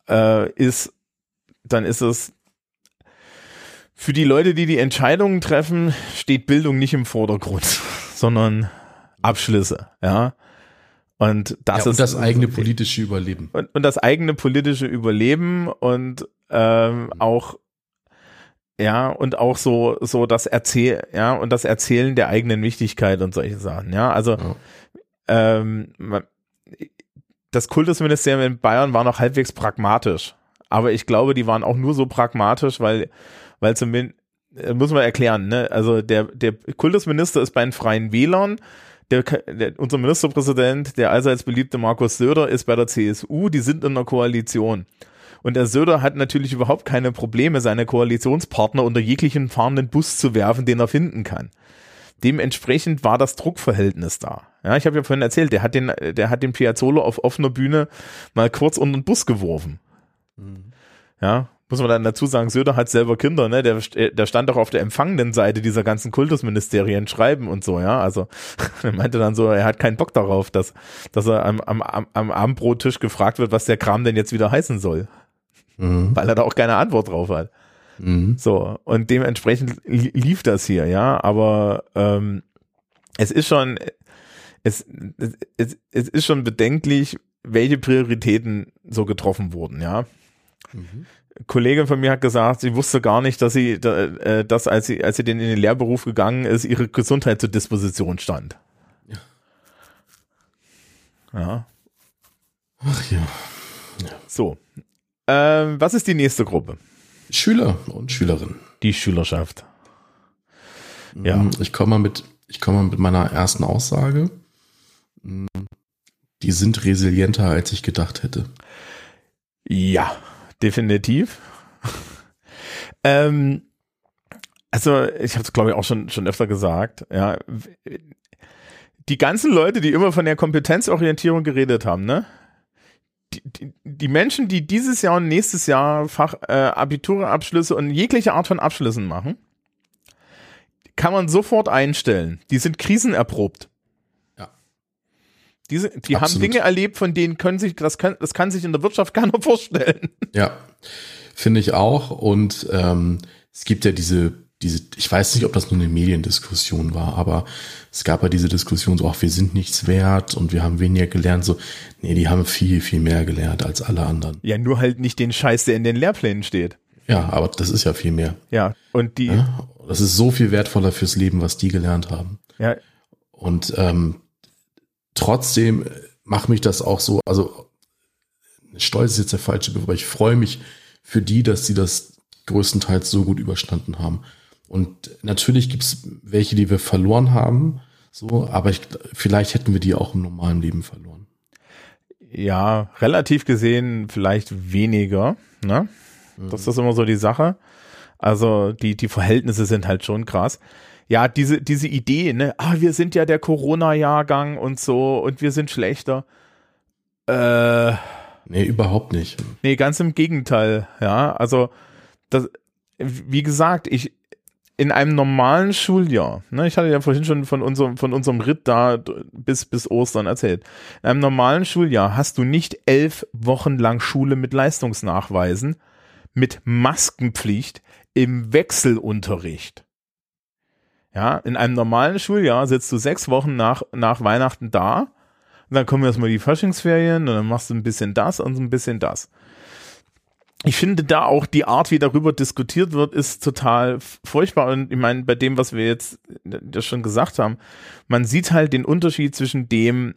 [SPEAKER 1] äh, ist, dann ist es für die Leute, die die Entscheidungen treffen, steht Bildung nicht im Vordergrund, sondern Abschlüsse, ja. Und das ja, und ist
[SPEAKER 2] das eigene politische Überleben.
[SPEAKER 1] Und, und das eigene politische Überleben und ähm, auch ja und auch so so das Erzähl ja und das Erzählen der eigenen Wichtigkeit und solche Sachen ja also ja. Ähm, das Kultusministerium in Bayern war noch halbwegs pragmatisch. Aber ich glaube, die waren auch nur so pragmatisch, weil, weil zumindest, äh, muss man erklären, ne? Also der, der Kultusminister ist bei den Freien Wählern, der, der, unser Ministerpräsident, der allseits beliebte Markus Söder, ist bei der CSU, die sind in einer Koalition. Und der Söder hat natürlich überhaupt keine Probleme, seine Koalitionspartner unter jeglichen fahrenden Bus zu werfen, den er finden kann dementsprechend war das Druckverhältnis da. Ja, ich habe ja vorhin erzählt, der hat den, der hat den Piazzolo auf offener Bühne mal kurz unter den Bus geworfen. Mhm. Ja, muss man dann dazu sagen, Söder hat selber Kinder, ne? Der, der stand auch auf der empfangenden Seite dieser ganzen Kultusministerien schreiben und so, ja. Also er meinte dann so, er hat keinen Bock darauf, dass, dass er am, am, am Abendbrottisch gefragt wird, was der Kram denn jetzt wieder heißen soll. Mhm. Weil er da auch keine Antwort drauf hat. Mhm. So, und dementsprechend lief das hier, ja, aber ähm, es ist schon, es, es, es ist schon bedenklich, welche Prioritäten so getroffen wurden, ja. Mhm. Kollegin von mir hat gesagt, sie wusste gar nicht, dass sie, äh, dass als sie, als sie denn in den Lehrberuf gegangen ist, ihre Gesundheit zur Disposition stand. Ja. Ja.
[SPEAKER 2] Ach ja.
[SPEAKER 1] ja. So. Ähm, was ist die nächste Gruppe?
[SPEAKER 2] Schüler und Schülerinnen.
[SPEAKER 1] Die Schülerschaft.
[SPEAKER 2] Ja. Mm, ich komme mal mit, ich komme mal mit meiner ersten Aussage. Mm, die sind resilienter, als ich gedacht hätte.
[SPEAKER 1] Ja, definitiv. ähm, also, ich habe es, glaube ich, auch schon, schon öfter gesagt, ja. Die ganzen Leute, die immer von der Kompetenzorientierung geredet haben, ne? Die, die, Menschen, die dieses Jahr und nächstes Jahr Fach, äh, Abiturabschlüsse und jegliche Art von Abschlüssen machen, kann man sofort einstellen. Die sind krisenerprobt. Diese, die Absolut. haben Dinge erlebt, von denen können sich, das kann, das kann sich in der Wirtschaft keiner vorstellen.
[SPEAKER 2] Ja, finde ich auch. Und ähm, es gibt ja diese, diese, ich weiß nicht, ob das nur eine Mediendiskussion war, aber es gab ja diese Diskussion so, ach, wir sind nichts wert und wir haben weniger gelernt. So, nee, die haben viel, viel mehr gelernt als alle anderen.
[SPEAKER 1] Ja, nur halt nicht den Scheiß, der in den Lehrplänen steht.
[SPEAKER 2] Ja, aber das ist ja viel mehr.
[SPEAKER 1] Ja, und die. Ja,
[SPEAKER 2] das ist so viel wertvoller fürs Leben, was die gelernt haben.
[SPEAKER 1] Ja.
[SPEAKER 2] Und ähm, trotzdem macht mich das auch so, also stolz ist jetzt der falsche Begriff, aber ich freue mich für die, dass sie das größtenteils so gut überstanden haben. Und natürlich gibt es welche, die wir verloren haben, so, aber ich, vielleicht hätten wir die auch im normalen Leben verloren.
[SPEAKER 1] Ja, relativ gesehen vielleicht weniger, ne? Mhm. Das ist immer so die Sache. Also die, die Verhältnisse sind halt schon krass ja, diese, diese Idee, ne, ah, wir sind ja der Corona-Jahrgang und so und wir sind schlechter. Äh,
[SPEAKER 2] nee, überhaupt nicht.
[SPEAKER 1] Nee, ganz im Gegenteil, ja. Also, das, wie gesagt, ich, in einem normalen Schuljahr, ne, ich hatte ja vorhin schon von unserem, von unserem Ritt da bis, bis Ostern erzählt. In einem normalen Schuljahr hast du nicht elf Wochen lang Schule mit Leistungsnachweisen, mit Maskenpflicht im Wechselunterricht. Ja, in einem normalen Schuljahr sitzt du sechs Wochen nach, nach Weihnachten da. Und dann kommen erstmal die Faschingsferien und dann machst du ein bisschen das und ein bisschen das. Ich finde da auch die Art, wie darüber diskutiert wird, ist total furchtbar. Und ich meine, bei dem, was wir jetzt das schon gesagt haben, man sieht halt den Unterschied zwischen dem,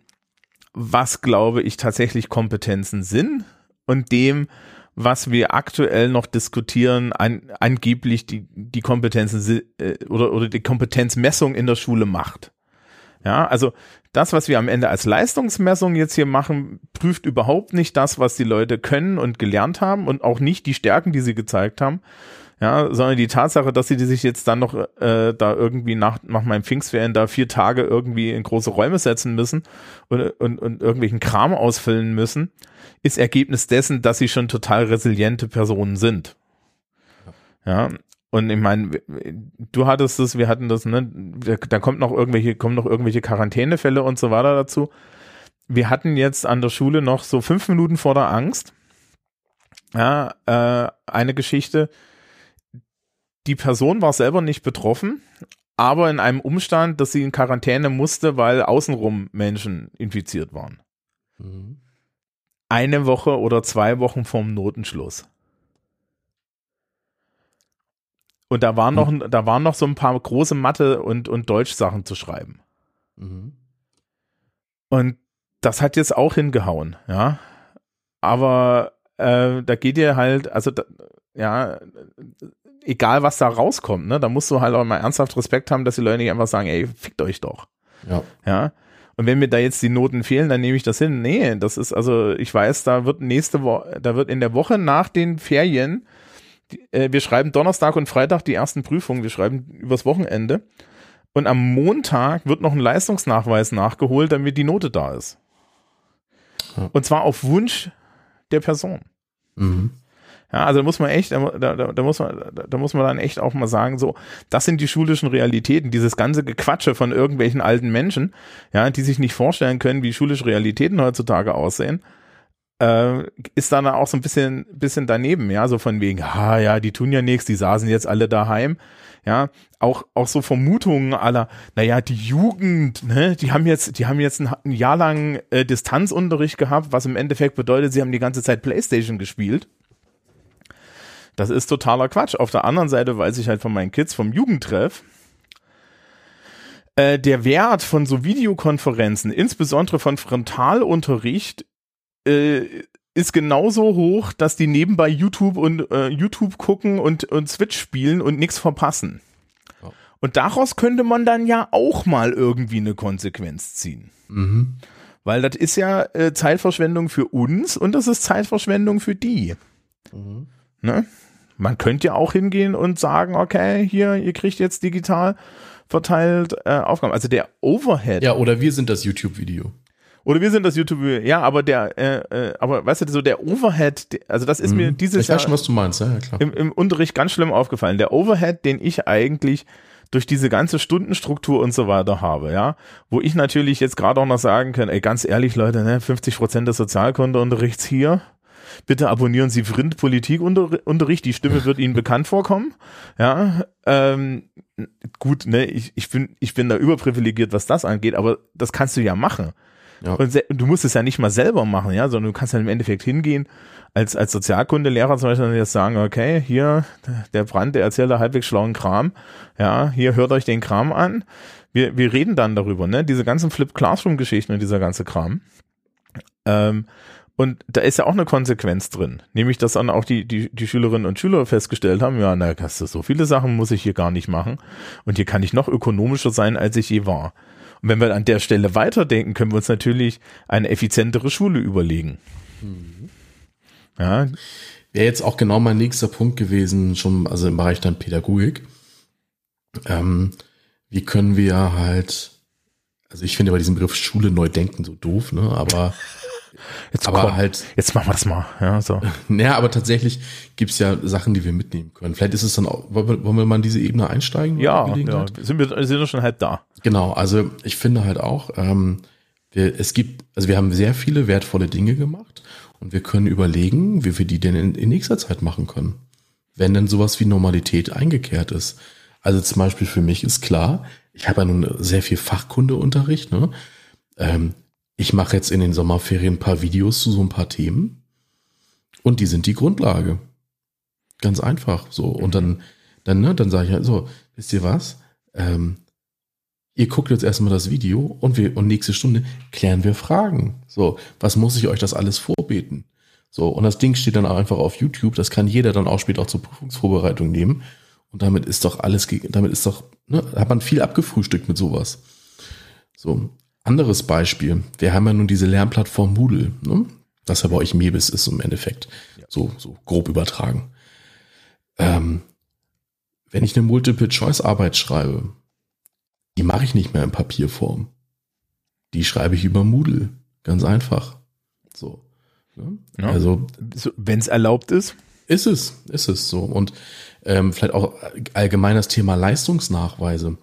[SPEAKER 1] was glaube ich tatsächlich Kompetenzen sind und dem, was wir aktuell noch diskutieren, an, angeblich die, die Kompetenzen äh, oder, oder die Kompetenzmessung in der Schule macht. Ja, also das, was wir am Ende als Leistungsmessung jetzt hier machen, prüft überhaupt nicht das, was die Leute können und gelernt haben und auch nicht die Stärken, die sie gezeigt haben, ja, sondern die Tatsache, dass sie sich jetzt dann noch äh, da irgendwie nach, nach meinem Pfingstferien da vier Tage irgendwie in große Räume setzen müssen und, und, und irgendwelchen Kram ausfüllen müssen, ist Ergebnis dessen, dass sie schon total resiliente Personen sind. Ja, und ich meine, du hattest es, wir hatten das, ne, da kommt noch irgendwelche, kommen noch irgendwelche Quarantänefälle und so weiter dazu. Wir hatten jetzt an der Schule noch so fünf Minuten vor der Angst, ja, äh, eine Geschichte. Die Person war selber nicht betroffen, aber in einem Umstand, dass sie in Quarantäne musste, weil außenrum Menschen infiziert waren. Mhm eine Woche oder zwei Wochen vorm Notenschluss. Und da waren noch, da waren noch so ein paar große Mathe- und, und Deutsch-Sachen zu schreiben. Mhm. Und das hat jetzt auch hingehauen, ja. Aber äh, da geht dir halt, also da, ja, egal was da rauskommt, ne, da musst du halt auch mal ernsthaft Respekt haben, dass die Leute nicht einfach sagen, ey, fickt euch doch.
[SPEAKER 2] Ja.
[SPEAKER 1] Ja. Und wenn mir da jetzt die Noten fehlen, dann nehme ich das hin. Nee, das ist also, ich weiß, da wird nächste Woche, da wird in der Woche nach den Ferien, äh, wir schreiben Donnerstag und Freitag die ersten Prüfungen, wir schreiben übers Wochenende. Und am Montag wird noch ein Leistungsnachweis nachgeholt, damit die Note da ist. Ja. Und zwar auf Wunsch der Person. Mhm. Ja, also da muss man echt, da, da, da muss man, da, da muss man dann echt auch mal sagen, so, das sind die schulischen Realitäten, dieses ganze Gequatsche von irgendwelchen alten Menschen, ja, die sich nicht vorstellen können, wie schulische Realitäten heutzutage aussehen, äh, ist dann auch so ein bisschen, bisschen daneben, ja, so von wegen, ah ja, die tun ja nichts, die saßen jetzt alle daheim, ja, auch, auch so Vermutungen aller, naja, die Jugend, ne, die haben jetzt, die haben jetzt ein, ein Jahr lang äh, Distanzunterricht gehabt, was im Endeffekt bedeutet, sie haben die ganze Zeit Playstation gespielt. Das ist totaler Quatsch. Auf der anderen Seite weiß ich halt von meinen Kids vom Jugendtreff, äh, der Wert von so Videokonferenzen, insbesondere von Frontalunterricht, äh, ist genauso hoch, dass die nebenbei YouTube und äh, YouTube gucken und, und Switch spielen und nichts verpassen. Und daraus könnte man dann ja auch mal irgendwie eine Konsequenz ziehen. Mhm. Weil das ist ja äh, Zeitverschwendung für uns und das ist Zeitverschwendung für die. Mhm. Ne? Man könnte ja auch hingehen und sagen, okay, hier, ihr kriegt jetzt digital verteilt äh, Aufgaben. Also der Overhead.
[SPEAKER 2] Ja, oder wir sind das YouTube-Video.
[SPEAKER 1] Oder wir sind das YouTube, ja, aber der, äh, äh, aber weißt du, so der Overhead, also das ist mhm. mir dieses
[SPEAKER 2] ich weiß schon, was du meinst, ja, klar.
[SPEAKER 1] Im, Im Unterricht ganz schlimm aufgefallen. Der Overhead, den ich eigentlich durch diese ganze Stundenstruktur und so weiter habe, ja, wo ich natürlich jetzt gerade auch noch sagen kann, ey, ganz ehrlich, Leute, ne, 50 Prozent des Sozialkundeunterrichts hier, bitte abonnieren Sie Vrind Politikunterricht, die Stimme wird Ihnen bekannt vorkommen, ja, ähm, gut, ne, ich, ich bin, ich bin da überprivilegiert, was das angeht, aber das kannst du ja machen. Ja. Und du musst es ja nicht mal selber machen, ja, sondern du kannst ja im Endeffekt hingehen, als, als Sozialkundelehrer zum Beispiel jetzt sagen, okay, hier, der Brand, der erzählt da halbwegs schlauen Kram, ja, hier hört euch den Kram an. Wir, wir reden dann darüber, ne, diese ganzen Flip Classroom Geschichten und dieser ganze Kram. Ähm, und da ist ja auch eine Konsequenz drin, nämlich dass dann auch die, die, die Schülerinnen und Schüler festgestellt haben, ja, na, so viele Sachen muss ich hier gar nicht machen und hier kann ich noch ökonomischer sein, als ich je war. Und wenn wir an der Stelle weiterdenken, können wir uns natürlich eine effizientere Schule überlegen. Mhm.
[SPEAKER 2] Ja. Wäre jetzt auch genau mein nächster Punkt gewesen, schon also im Bereich dann Pädagogik. Ähm, wie können wir halt, also ich finde bei diesem Begriff Schule neu denken so doof, ne? Aber
[SPEAKER 1] Jetzt aber komm, halt. Jetzt machen wir das mal. Ja, so.
[SPEAKER 2] Naja, aber tatsächlich gibt's ja Sachen, die wir mitnehmen können. Vielleicht ist es dann auch, wollen wir, mal in diese Ebene einsteigen?
[SPEAKER 1] Ja, ja. Sind wir sind wir schon halb da.
[SPEAKER 2] Genau, also ich finde halt auch, ähm, wir, es gibt, also wir haben sehr viele wertvolle Dinge gemacht und wir können überlegen, wie wir die denn in, in nächster Zeit machen können. Wenn denn sowas wie Normalität eingekehrt ist. Also zum Beispiel für mich ist klar, ich habe ja nun sehr viel Fachkundeunterricht, ne? Ähm, ich mache jetzt in den Sommerferien ein paar Videos zu so ein paar Themen und die sind die Grundlage. Ganz einfach so. Und dann, dann, ne, dann sage ich halt so, wisst ihr was? Ähm, ihr guckt jetzt erstmal das Video und wir, und nächste Stunde klären wir Fragen. So, was muss ich euch das alles vorbeten? So, und das Ding steht dann auch einfach auf YouTube, das kann jeder dann auch später auch zur Prüfungsvorbereitung nehmen. Und damit ist doch alles, damit ist doch, ne, hat man viel abgefrühstückt mit sowas. So, anderes Beispiel. Wir haben ja nun diese Lernplattform Moodle, ne? das ja bei euch Mebis ist im Endeffekt. Ja. So, so grob übertragen. Ähm, wenn ich eine Multiple-Choice-Arbeit schreibe, die mache ich nicht mehr in Papierform. Die schreibe ich über Moodle. Ganz einfach. So.
[SPEAKER 1] Ne? Ja. Also, wenn es erlaubt ist.
[SPEAKER 2] Ist es, ist es so. Und ähm, vielleicht auch allgemein das Thema Leistungsnachweise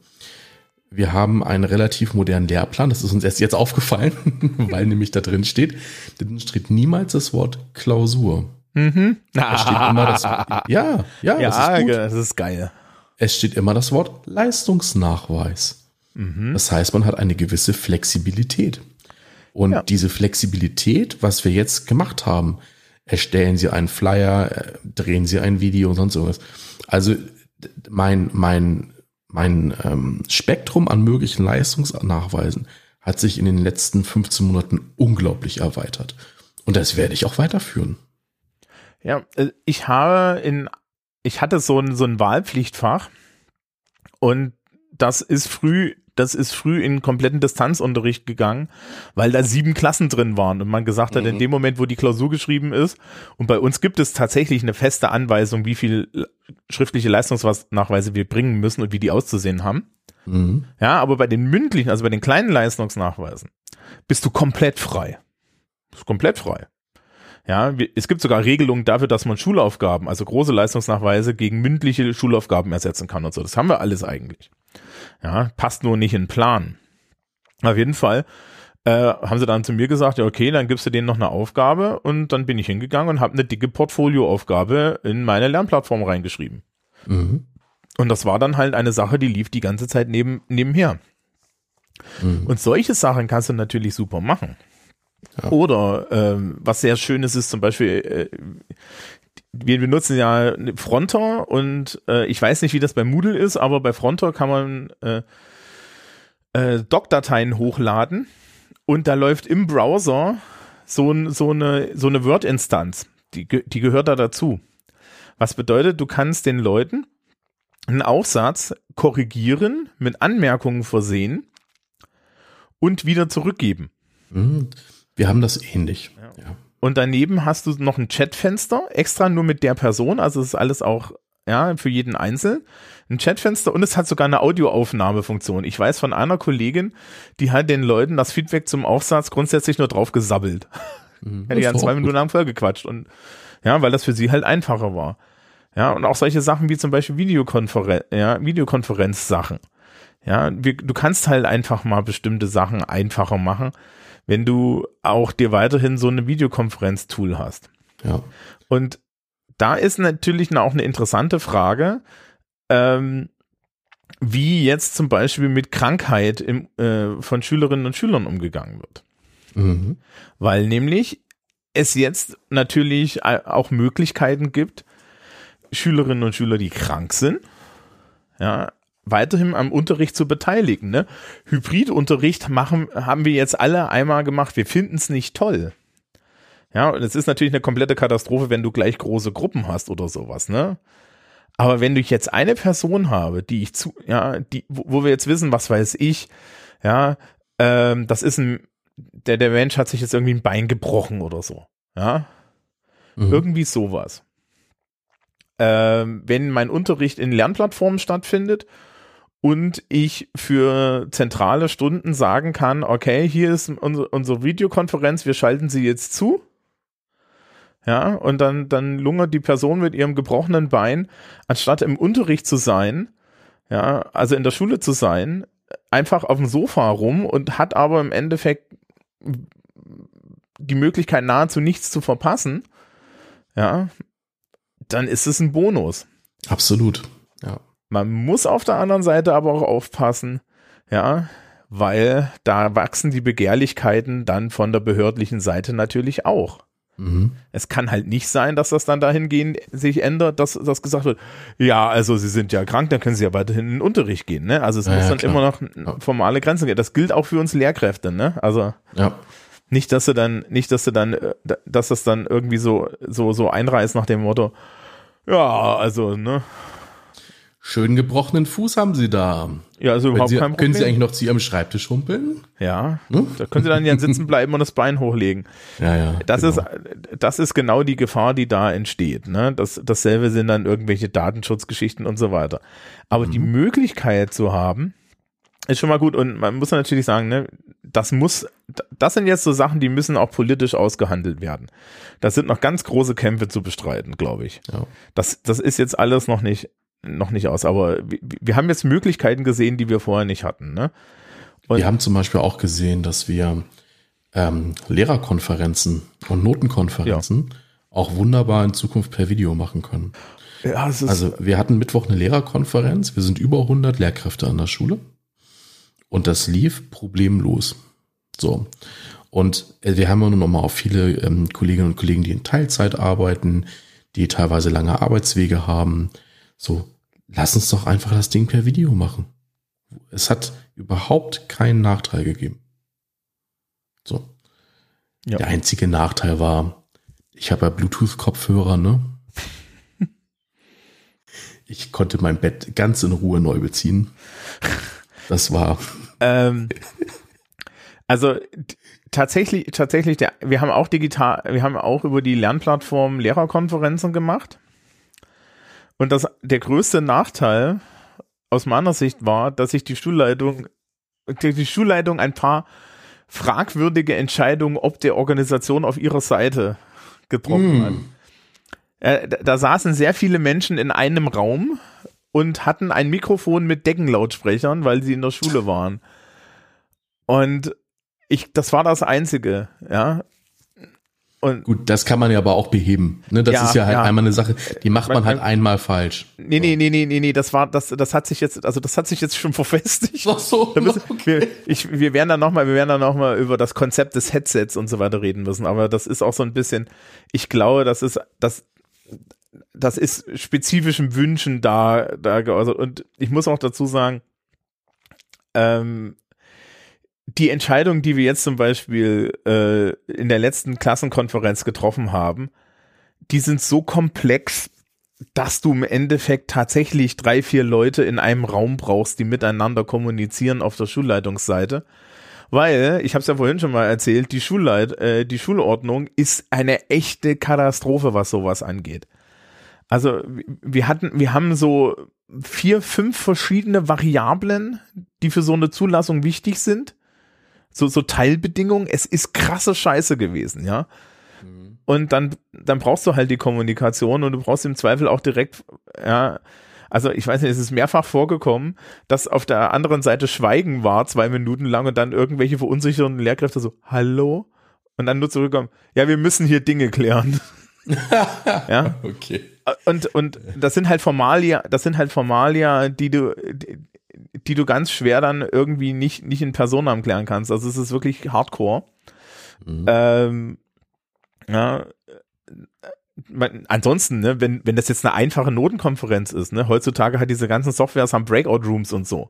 [SPEAKER 2] wir haben einen relativ modernen Lehrplan. Das ist uns erst jetzt aufgefallen, weil nämlich da drin steht, da drin steht niemals das Wort Klausur. Mhm. Da steht immer das, ja, ja,
[SPEAKER 1] ja das, ist gut. das ist geil.
[SPEAKER 2] Es steht immer das Wort Leistungsnachweis. Mhm. Das heißt, man hat eine gewisse Flexibilität. Und ja. diese Flexibilität, was wir jetzt gemacht haben, erstellen Sie einen Flyer, äh, drehen Sie ein Video und sonst irgendwas. Also mein, mein mein ähm, Spektrum an möglichen Leistungsnachweisen hat sich in den letzten 15 Monaten unglaublich erweitert. Und das werde ich auch weiterführen.
[SPEAKER 1] Ja, äh, ich habe in, ich hatte so ein, so ein Wahlpflichtfach und das ist früh das ist früh in kompletten Distanzunterricht gegangen, weil da sieben Klassen drin waren und man gesagt hat, mhm. in dem Moment, wo die Klausur geschrieben ist, und bei uns gibt es tatsächlich eine feste Anweisung, wie viel schriftliche Leistungsnachweise wir bringen müssen und wie die auszusehen haben. Mhm. Ja, aber bei den mündlichen, also bei den kleinen Leistungsnachweisen, bist du komplett frei. Bist komplett frei. Ja, es gibt sogar Regelungen dafür, dass man Schulaufgaben, also große Leistungsnachweise gegen mündliche Schulaufgaben ersetzen kann und so. Das haben wir alles eigentlich. Ja, passt nur nicht in den Plan. Auf jeden Fall äh, haben sie dann zu mir gesagt, ja okay, dann gibst du denen noch eine Aufgabe und dann bin ich hingegangen und habe eine dicke Portfolioaufgabe in meine Lernplattform reingeschrieben. Mhm. Und das war dann halt eine Sache, die lief die ganze Zeit neben, nebenher. Mhm. Und solche Sachen kannst du natürlich super machen. Ja. Oder ähm, was sehr schön ist, ist zum Beispiel, äh, wir benutzen ja Fronter und äh, ich weiß nicht, wie das bei Moodle ist, aber bei Fronter kann man äh, äh, Doc-Dateien hochladen und da läuft im Browser so, so eine, so eine Word-Instanz. Die, die gehört da dazu. Was bedeutet, du kannst den Leuten einen Aufsatz korrigieren, mit Anmerkungen versehen und wieder zurückgeben.
[SPEAKER 2] Mhm. Wir haben das ähnlich.
[SPEAKER 1] Ja. Ja. Und daneben hast du noch ein Chatfenster, extra nur mit der Person, also es ist alles auch ja, für jeden einzeln. Ein Chatfenster und es hat sogar eine Audioaufnahmefunktion. Ich weiß von einer Kollegin, die hat den Leuten das Feedback zum Aufsatz grundsätzlich nur drauf gesabbelt. Mhm, Hätte ja zwei Minuten lang vollgequatscht und ja, weil das für sie halt einfacher war. Ja, und auch solche Sachen wie zum Beispiel Videokonferenz, ja, Videokonferenz-Sachen. Ja, wir, du kannst halt einfach mal bestimmte Sachen einfacher machen, wenn du auch dir weiterhin so eine Videokonferenz-Tool hast.
[SPEAKER 2] Ja.
[SPEAKER 1] Und da ist natürlich auch eine interessante Frage, ähm, wie jetzt zum Beispiel mit Krankheit im, äh, von Schülerinnen und Schülern umgegangen wird. Mhm. Weil nämlich es jetzt natürlich auch Möglichkeiten gibt, Schülerinnen und Schüler, die krank sind, ja, weiterhin am Unterricht zu beteiligen. Ne? Hybridunterricht machen, haben wir jetzt alle einmal gemacht. Wir finden es nicht toll. Ja, und es ist natürlich eine komplette Katastrophe, wenn du gleich große Gruppen hast oder sowas, ne? Aber wenn ich jetzt eine Person habe, die ich zu, ja, die, wo, wo wir jetzt wissen, was weiß ich, ja, ähm, das ist ein, der, der Mensch hat sich jetzt irgendwie ein Bein gebrochen oder so, ja. Mhm. Irgendwie sowas ähm, wenn mein Unterricht in Lernplattformen stattfindet und ich für zentrale Stunden sagen kann, okay, hier ist unsere, unsere Videokonferenz, wir schalten sie jetzt zu. Ja, und dann, dann lungert die Person mit ihrem gebrochenen Bein, anstatt im Unterricht zu sein, ja, also in der Schule zu sein, einfach auf dem Sofa rum und hat aber im Endeffekt die Möglichkeit nahezu nichts zu verpassen. Ja, dann ist es ein Bonus.
[SPEAKER 2] Absolut, ja.
[SPEAKER 1] Man muss auf der anderen Seite aber auch aufpassen, ja, weil da wachsen die Begehrlichkeiten dann von der behördlichen Seite natürlich auch. Mhm. Es kann halt nicht sein, dass das dann dahingehend sich ändert, dass das gesagt wird, ja, also sie sind ja krank, dann können sie ja weiterhin in den Unterricht gehen, ne? Also es ja, muss dann klar. immer noch formale Grenzen geben. Das gilt auch für uns Lehrkräfte, ne? Also
[SPEAKER 2] ja.
[SPEAKER 1] nicht, dass sie dann, nicht, dass sie dann, äh, dass das dann irgendwie so, so, so einreißt nach dem Motto, ja, also, ne?
[SPEAKER 2] Schön gebrochenen Fuß haben Sie da.
[SPEAKER 1] Ja, also überhaupt
[SPEAKER 2] Sie,
[SPEAKER 1] kein
[SPEAKER 2] Problem. Können Sie eigentlich noch zu Ihrem Schreibtisch humpeln?
[SPEAKER 1] Ja, hm? da können Sie dann ja sitzen bleiben und das Bein hochlegen.
[SPEAKER 2] Ja, ja.
[SPEAKER 1] Das genau. ist, das ist genau die Gefahr, die da entsteht. Ne? Das, dasselbe sind dann irgendwelche Datenschutzgeschichten und so weiter. Aber mhm. die Möglichkeit zu haben, ist schon mal gut und man muss natürlich sagen, ne, das muss, das sind jetzt so Sachen, die müssen auch politisch ausgehandelt werden. Das sind noch ganz große Kämpfe zu bestreiten, glaube ich.
[SPEAKER 2] Ja.
[SPEAKER 1] Das, das ist jetzt alles noch nicht, noch nicht aus, aber wir, wir haben jetzt Möglichkeiten gesehen, die wir vorher nicht hatten. Ne?
[SPEAKER 2] Und wir haben zum Beispiel auch gesehen, dass wir ähm, Lehrerkonferenzen und Notenkonferenzen ja. auch wunderbar in Zukunft per Video machen können. Ja, also wir hatten Mittwoch eine Lehrerkonferenz, wir sind über 100 Lehrkräfte an der Schule und das lief problemlos. So. Und äh, wir haben ja nun noch mal auch viele ähm, Kolleginnen und Kollegen, die in Teilzeit arbeiten, die teilweise lange Arbeitswege haben. So, lass uns doch einfach das Ding per Video machen. Es hat überhaupt keinen Nachteil gegeben. So. Ja. Der einzige Nachteil war, ich habe ja Bluetooth-Kopfhörer, ne? Ich konnte mein Bett ganz in Ruhe neu beziehen. Das war.
[SPEAKER 1] Ähm, also tatsächlich, tatsächlich, der, wir haben auch digital, wir haben auch über die Lernplattform Lehrerkonferenzen gemacht. Und das, der größte Nachteil aus meiner Sicht war, dass sich die Schulleitung, die Schulleitung ein paar fragwürdige Entscheidungen ob der Organisation auf ihrer Seite getroffen mm. hat. Äh, da, da saßen sehr viele Menschen in einem Raum und hatten ein Mikrofon mit Deckenlautsprechern, weil sie in der Schule waren. Und ich, das war das Einzige, ja.
[SPEAKER 2] Und Gut, das kann man ja aber auch beheben. Ne? Das ja, ist ja halt ja. einmal eine Sache, die macht man, man halt einmal falsch.
[SPEAKER 1] Nee, nee, nee, nee, nee, nee, das war, das, das hat sich jetzt, also das hat sich jetzt schon verfestigt.
[SPEAKER 2] Ach so,
[SPEAKER 1] müssen, okay. wir, ich, wir werden dann nochmal, wir werden dann nochmal über das Konzept des Headsets und so weiter reden müssen. Aber das ist auch so ein bisschen, ich glaube, das ist, das, das ist spezifischen Wünschen da, da geäußert. Und ich muss auch dazu sagen, ähm, die Entscheidung, die wir jetzt zum Beispiel äh, in der letzten Klassenkonferenz getroffen haben, die sind so komplex, dass du im Endeffekt tatsächlich drei, vier Leute in einem Raum brauchst, die miteinander kommunizieren auf der Schulleitungsseite. Weil, ich habe es ja vorhin schon mal erzählt, die, Schulleit, äh, die Schulordnung ist eine echte Katastrophe, was sowas angeht. Also wir hatten, wir haben so vier, fünf verschiedene Variablen, die für so eine Zulassung wichtig sind so, so Teilbedingungen. Es ist krasse Scheiße gewesen, ja. Mhm. Und dann, dann brauchst du halt die Kommunikation und du brauchst im Zweifel auch direkt, ja, also ich weiß nicht, es ist mehrfach vorgekommen, dass auf der anderen Seite Schweigen war, zwei Minuten lang und dann irgendwelche verunsicherten Lehrkräfte so, hallo? Und dann nur zurückkommen, ja, wir müssen hier Dinge klären. ja.
[SPEAKER 2] Okay.
[SPEAKER 1] Und, und das sind halt Formalia, das sind halt Formalia, die du, die, die du ganz schwer dann irgendwie nicht, nicht in Personennamen klären kannst. Also es ist wirklich hardcore. Mhm. Ähm, ja, man, ansonsten, ne, wenn, wenn das jetzt eine einfache Notenkonferenz ist, ne, heutzutage hat diese ganzen Softwares haben Breakout Rooms und so.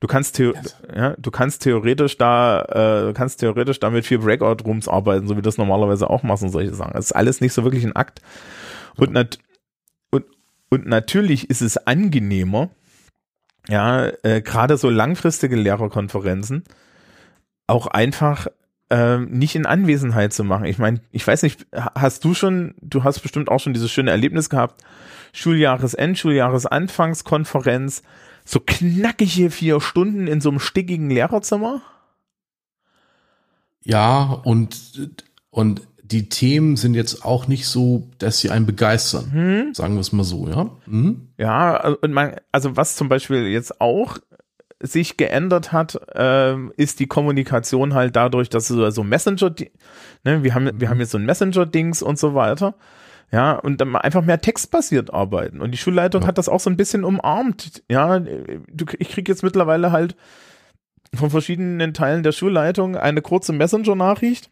[SPEAKER 1] Du kannst, yes. ja, du kannst theoretisch da, äh, kannst theoretisch da mit vier Breakout Rooms arbeiten, so wie das normalerweise auch machst und solche Sachen. Das ist alles nicht so wirklich ein Akt. Und, nat und, und natürlich ist es angenehmer, ja, äh, gerade so langfristige Lehrerkonferenzen auch einfach äh, nicht in Anwesenheit zu machen. Ich meine, ich weiß nicht, hast du schon, du hast bestimmt auch schon dieses schöne Erlebnis gehabt, Schuljahresend, Schuljahresanfangskonferenz, so knackige vier Stunden in so einem stickigen Lehrerzimmer?
[SPEAKER 2] Ja, und, und die Themen sind jetzt auch nicht so, dass sie einen begeistern. Hm? Sagen wir es mal so, ja.
[SPEAKER 1] Hm? Ja, und man, also was zum Beispiel jetzt auch sich geändert hat, äh, ist die Kommunikation halt dadurch, dass so, so Messenger, ne, wir haben, wir haben jetzt so ein Messenger-Dings und so weiter. Ja, und dann einfach mehr textbasiert arbeiten. Und die Schulleitung ja. hat das auch so ein bisschen umarmt. Ja, du, ich krieg jetzt mittlerweile halt von verschiedenen Teilen der Schulleitung eine kurze Messenger-Nachricht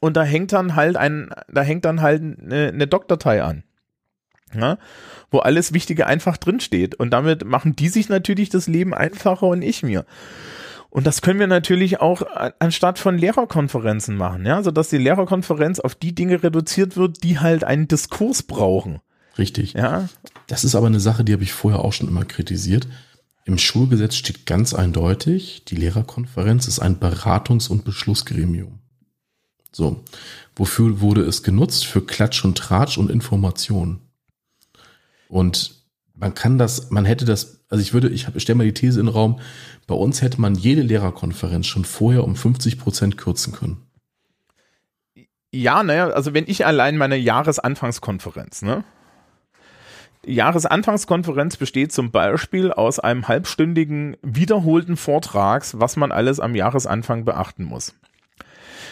[SPEAKER 1] und da hängt dann halt ein, da hängt dann halt eine, eine Doc-Datei an. Ja, wo alles Wichtige einfach drinsteht. Und damit machen die sich natürlich das Leben einfacher und ich mir. Und das können wir natürlich auch anstatt von Lehrerkonferenzen machen, ja, so dass die Lehrerkonferenz auf die Dinge reduziert wird, die halt einen Diskurs brauchen.
[SPEAKER 2] Richtig. Ja. Das ist aber eine Sache, die habe ich vorher auch schon immer kritisiert. Im Schulgesetz steht ganz eindeutig, die Lehrerkonferenz ist ein Beratungs- und Beschlussgremium. So. Wofür wurde es genutzt? Für Klatsch und Tratsch und Information. Und man kann das, man hätte das, also ich würde, ich stelle mal die These in den Raum, bei uns hätte man jede Lehrerkonferenz schon vorher um 50 Prozent kürzen können.
[SPEAKER 1] Ja, naja, also wenn ich allein meine Jahresanfangskonferenz, ne? Die Jahresanfangskonferenz besteht zum Beispiel aus einem halbstündigen wiederholten Vortrags, was man alles am Jahresanfang beachten muss.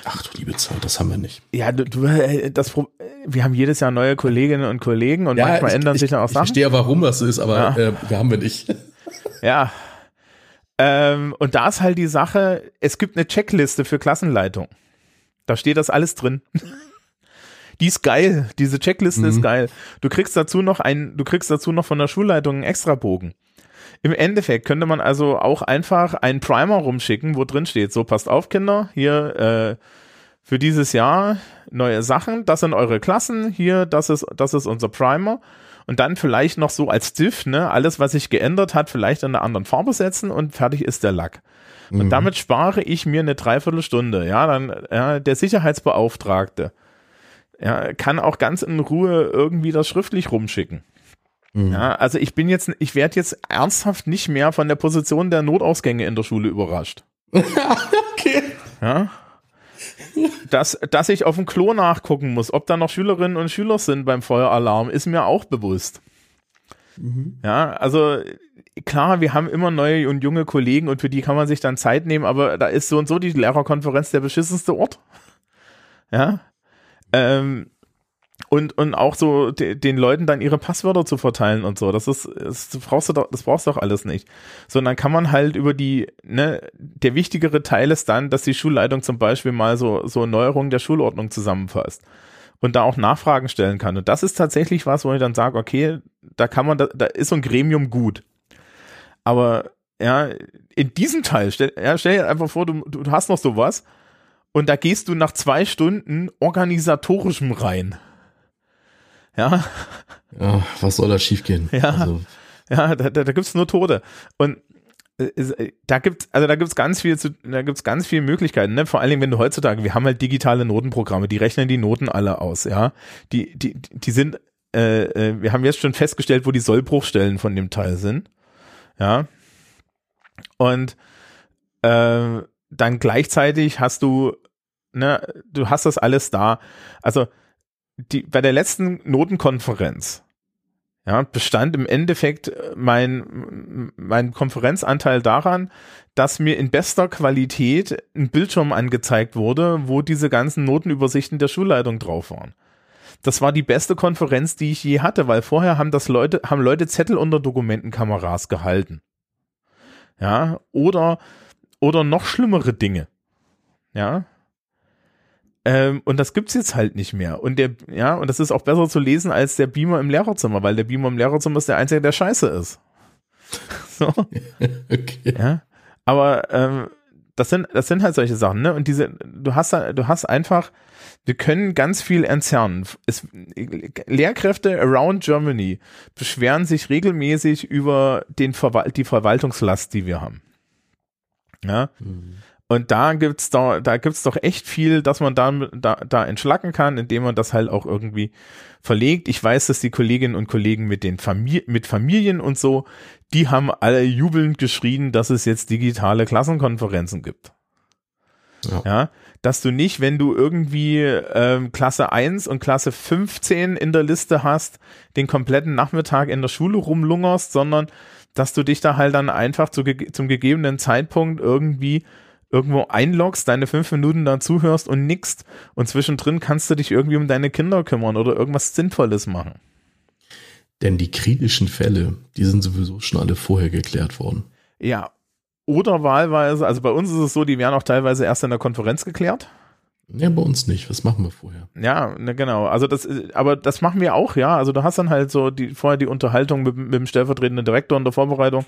[SPEAKER 2] Ach du liebe Zeit, das haben wir nicht.
[SPEAKER 1] Ja, du, du äh, das, wir haben jedes Jahr neue Kolleginnen und Kollegen und ja, manchmal ich, ändern
[SPEAKER 2] ich,
[SPEAKER 1] sich dann auch Sachen.
[SPEAKER 2] Ich verstehe, warum das so ist, aber ja. äh, wir haben wir nicht.
[SPEAKER 1] Ja. Ähm, und da ist halt die Sache, es gibt eine Checkliste für Klassenleitung. Da steht das alles drin. Die ist geil. Diese Checkliste mhm. ist geil. Du kriegst dazu noch ein, du kriegst dazu noch von der Schulleitung einen Extrabogen. Im Endeffekt könnte man also auch einfach einen Primer rumschicken, wo drin steht, so passt auf, Kinder, hier äh, für dieses Jahr neue Sachen, das sind eure Klassen, hier, das ist, das ist unser Primer. Und dann vielleicht noch so als Diff, ne, alles, was sich geändert hat, vielleicht in einer anderen Farbe setzen und fertig ist der Lack. Und mhm. damit spare ich mir eine Dreiviertelstunde. Ja, dann ja, der Sicherheitsbeauftragte ja, kann auch ganz in Ruhe irgendwie das schriftlich rumschicken. Mhm. Ja, also ich bin jetzt, ich werde jetzt ernsthaft nicht mehr von der Position der Notausgänge in der Schule überrascht.
[SPEAKER 2] okay.
[SPEAKER 1] Ja. dass, dass ich auf dem Klo nachgucken muss, ob da noch Schülerinnen und Schüler sind beim Feueralarm, ist mir auch bewusst. Mhm. Ja, also klar, wir haben immer neue und junge Kollegen und für die kann man sich dann Zeit nehmen, aber da ist so und so die Lehrerkonferenz der beschissenste Ort. Ja. Ähm, und, und auch so de, den Leuten dann ihre Passwörter zu verteilen und so. Das ist, das brauchst du doch, das brauchst du doch alles nicht. Sondern kann man halt über die, ne, der wichtigere Teil ist dann, dass die Schulleitung zum Beispiel mal so, so Neuerungen der Schulordnung zusammenfasst und da auch Nachfragen stellen kann. Und das ist tatsächlich was, wo ich dann sage, okay, da kann man, da, da ist so ein Gremium gut. Aber ja, in diesem Teil, stell, ja, stell dir einfach vor, du, du hast noch sowas und da gehst du nach zwei Stunden organisatorischem rein. Ja.
[SPEAKER 2] Ja, was soll da schiefgehen?
[SPEAKER 1] Ja. Also. Ja, da, da, da gibt's nur Tode. Und äh, äh, da gibt's also da gibt's ganz viel zu, da gibt's ganz viele Möglichkeiten, ne? Vor allen Dingen, wenn du heutzutage, wir haben halt digitale Notenprogramme, die rechnen die Noten alle aus, ja. Die die die sind äh, äh, wir haben jetzt schon festgestellt, wo die Sollbruchstellen von dem Teil sind. Ja. Und äh, dann gleichzeitig hast du, ne, du hast das alles da. Also die, bei der letzten Notenkonferenz, ja, bestand im Endeffekt mein, mein Konferenzanteil daran, dass mir in bester Qualität ein Bildschirm angezeigt wurde, wo diese ganzen Notenübersichten der Schulleitung drauf waren. Das war die beste Konferenz, die ich je hatte, weil vorher haben das Leute, haben Leute Zettel unter Dokumentenkameras gehalten. Ja, oder, oder noch schlimmere Dinge. Ja. Ähm, und das gibt's jetzt halt nicht mehr. Und der, ja, und das ist auch besser zu lesen als der Beamer im Lehrerzimmer, weil der Beamer im Lehrerzimmer ist der einzige, der scheiße ist. so. okay. Ja. Aber ähm, das sind, das sind halt solche Sachen, ne? Und diese, du hast, du hast einfach, wir können ganz viel entzerren. Es, Lehrkräfte around Germany beschweren sich regelmäßig über den Verwal die Verwaltungslast, die wir haben. Ja. Mhm. Und da gibt's da, da gibt's doch echt viel, dass man da, da, da entschlacken kann, indem man das halt auch irgendwie verlegt. Ich weiß, dass die Kolleginnen und Kollegen mit den Familien, mit Familien und so, die haben alle jubelnd geschrien, dass es jetzt digitale Klassenkonferenzen gibt. Ja. ja dass du nicht, wenn du irgendwie ähm, Klasse 1 und Klasse 15 in der Liste hast, den kompletten Nachmittag in der Schule rumlungerst, sondern dass du dich da halt dann einfach zu, zum gegebenen Zeitpunkt irgendwie irgendwo einloggst, deine fünf Minuten da zuhörst und nickst und zwischendrin kannst du dich irgendwie um deine Kinder kümmern oder irgendwas Sinnvolles machen.
[SPEAKER 2] Denn die kritischen Fälle, die sind sowieso schon alle vorher geklärt worden.
[SPEAKER 1] Ja. Oder wahlweise, also bei uns ist es so, die werden auch teilweise erst in der Konferenz geklärt.
[SPEAKER 2] Ja, bei uns nicht. Was machen wir vorher?
[SPEAKER 1] Ja, ne, genau. Also das, aber das machen wir auch, ja. Also du hast dann halt so die vorher die Unterhaltung mit, mit dem stellvertretenden Direktor in der Vorbereitung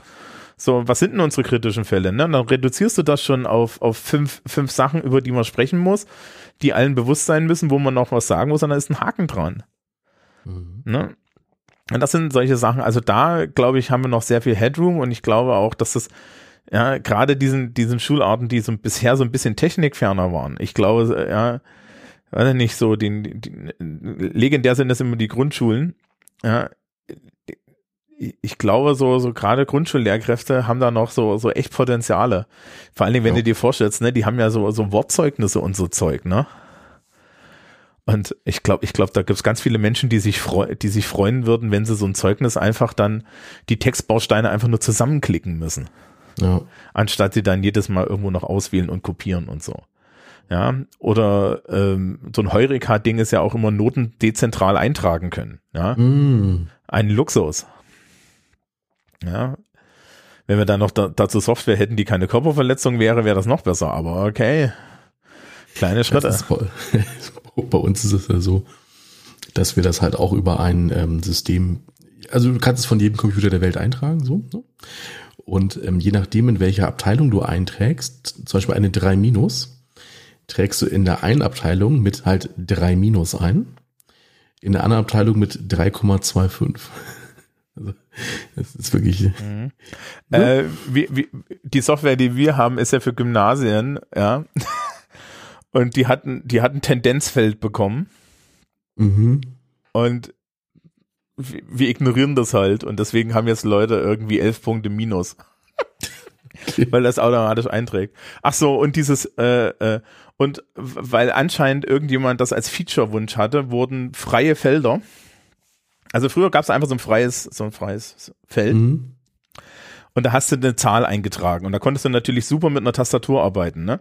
[SPEAKER 1] so, was sind denn unsere kritischen Fälle? Ne? Und dann reduzierst du das schon auf, auf fünf, fünf Sachen, über die man sprechen muss, die allen bewusst sein müssen, wo man noch was sagen muss, und da ist ein Haken dran. Mhm. Ne? Und das sind solche Sachen, also da, glaube ich, haben wir noch sehr viel Headroom und ich glaube auch, dass das, ja, gerade diesen, diesen Schularten, die so bisher so ein bisschen technikferner waren. Ich glaube, ja, weiß ich nicht, so, den, den, legendär sind das immer die Grundschulen. Ja, ich glaube, so, so gerade Grundschullehrkräfte haben da noch so, so echt Potenziale. Vor allen Dingen, wenn ja. du dir vorstellst, ne, die haben ja so, so Wortzeugnisse und so Zeug, ne? Und ich glaube, ich glaube, da gibt's ganz viele Menschen, die sich, freu die sich freuen würden, wenn sie so ein Zeugnis einfach dann die Textbausteine einfach nur zusammenklicken müssen. Ja. Anstatt sie dann jedes Mal irgendwo noch auswählen und kopieren und so. Ja, oder ähm, so ein Heureka-Ding ist ja auch immer Noten dezentral eintragen können. Ja, mm. ein Luxus. Ja. Wenn wir dann noch da, dazu Software hätten, die keine Körperverletzung wäre, wäre das noch besser. Aber okay. Kleine Schritte.
[SPEAKER 2] Voll, bei uns ist es ja so, dass wir das halt auch über ein ähm, System, also du kannst es von jedem Computer der Welt eintragen, so. Ne? Und ähm, je nachdem, in welcher Abteilung du einträgst, zum Beispiel eine 3 Minus, trägst du in der einen Abteilung mit halt 3 Minus ein, in der anderen Abteilung mit 3,25. Also, das ist wirklich. Mhm.
[SPEAKER 1] Ja. Äh, wie, wie, die Software, die wir haben, ist ja für Gymnasien, ja. Und die hatten, die hatten Tendenzfeld bekommen. Mhm. Und wir ignorieren das halt und deswegen haben jetzt Leute irgendwie elf Punkte minus. weil das automatisch einträgt. Ach so, und dieses, äh, äh, und weil anscheinend irgendjemand das als Feature-Wunsch hatte, wurden freie Felder. Also früher gab es einfach so ein freies, so ein freies Feld. Mhm. Und da hast du eine Zahl eingetragen. Und da konntest du natürlich super mit einer Tastatur arbeiten, ne?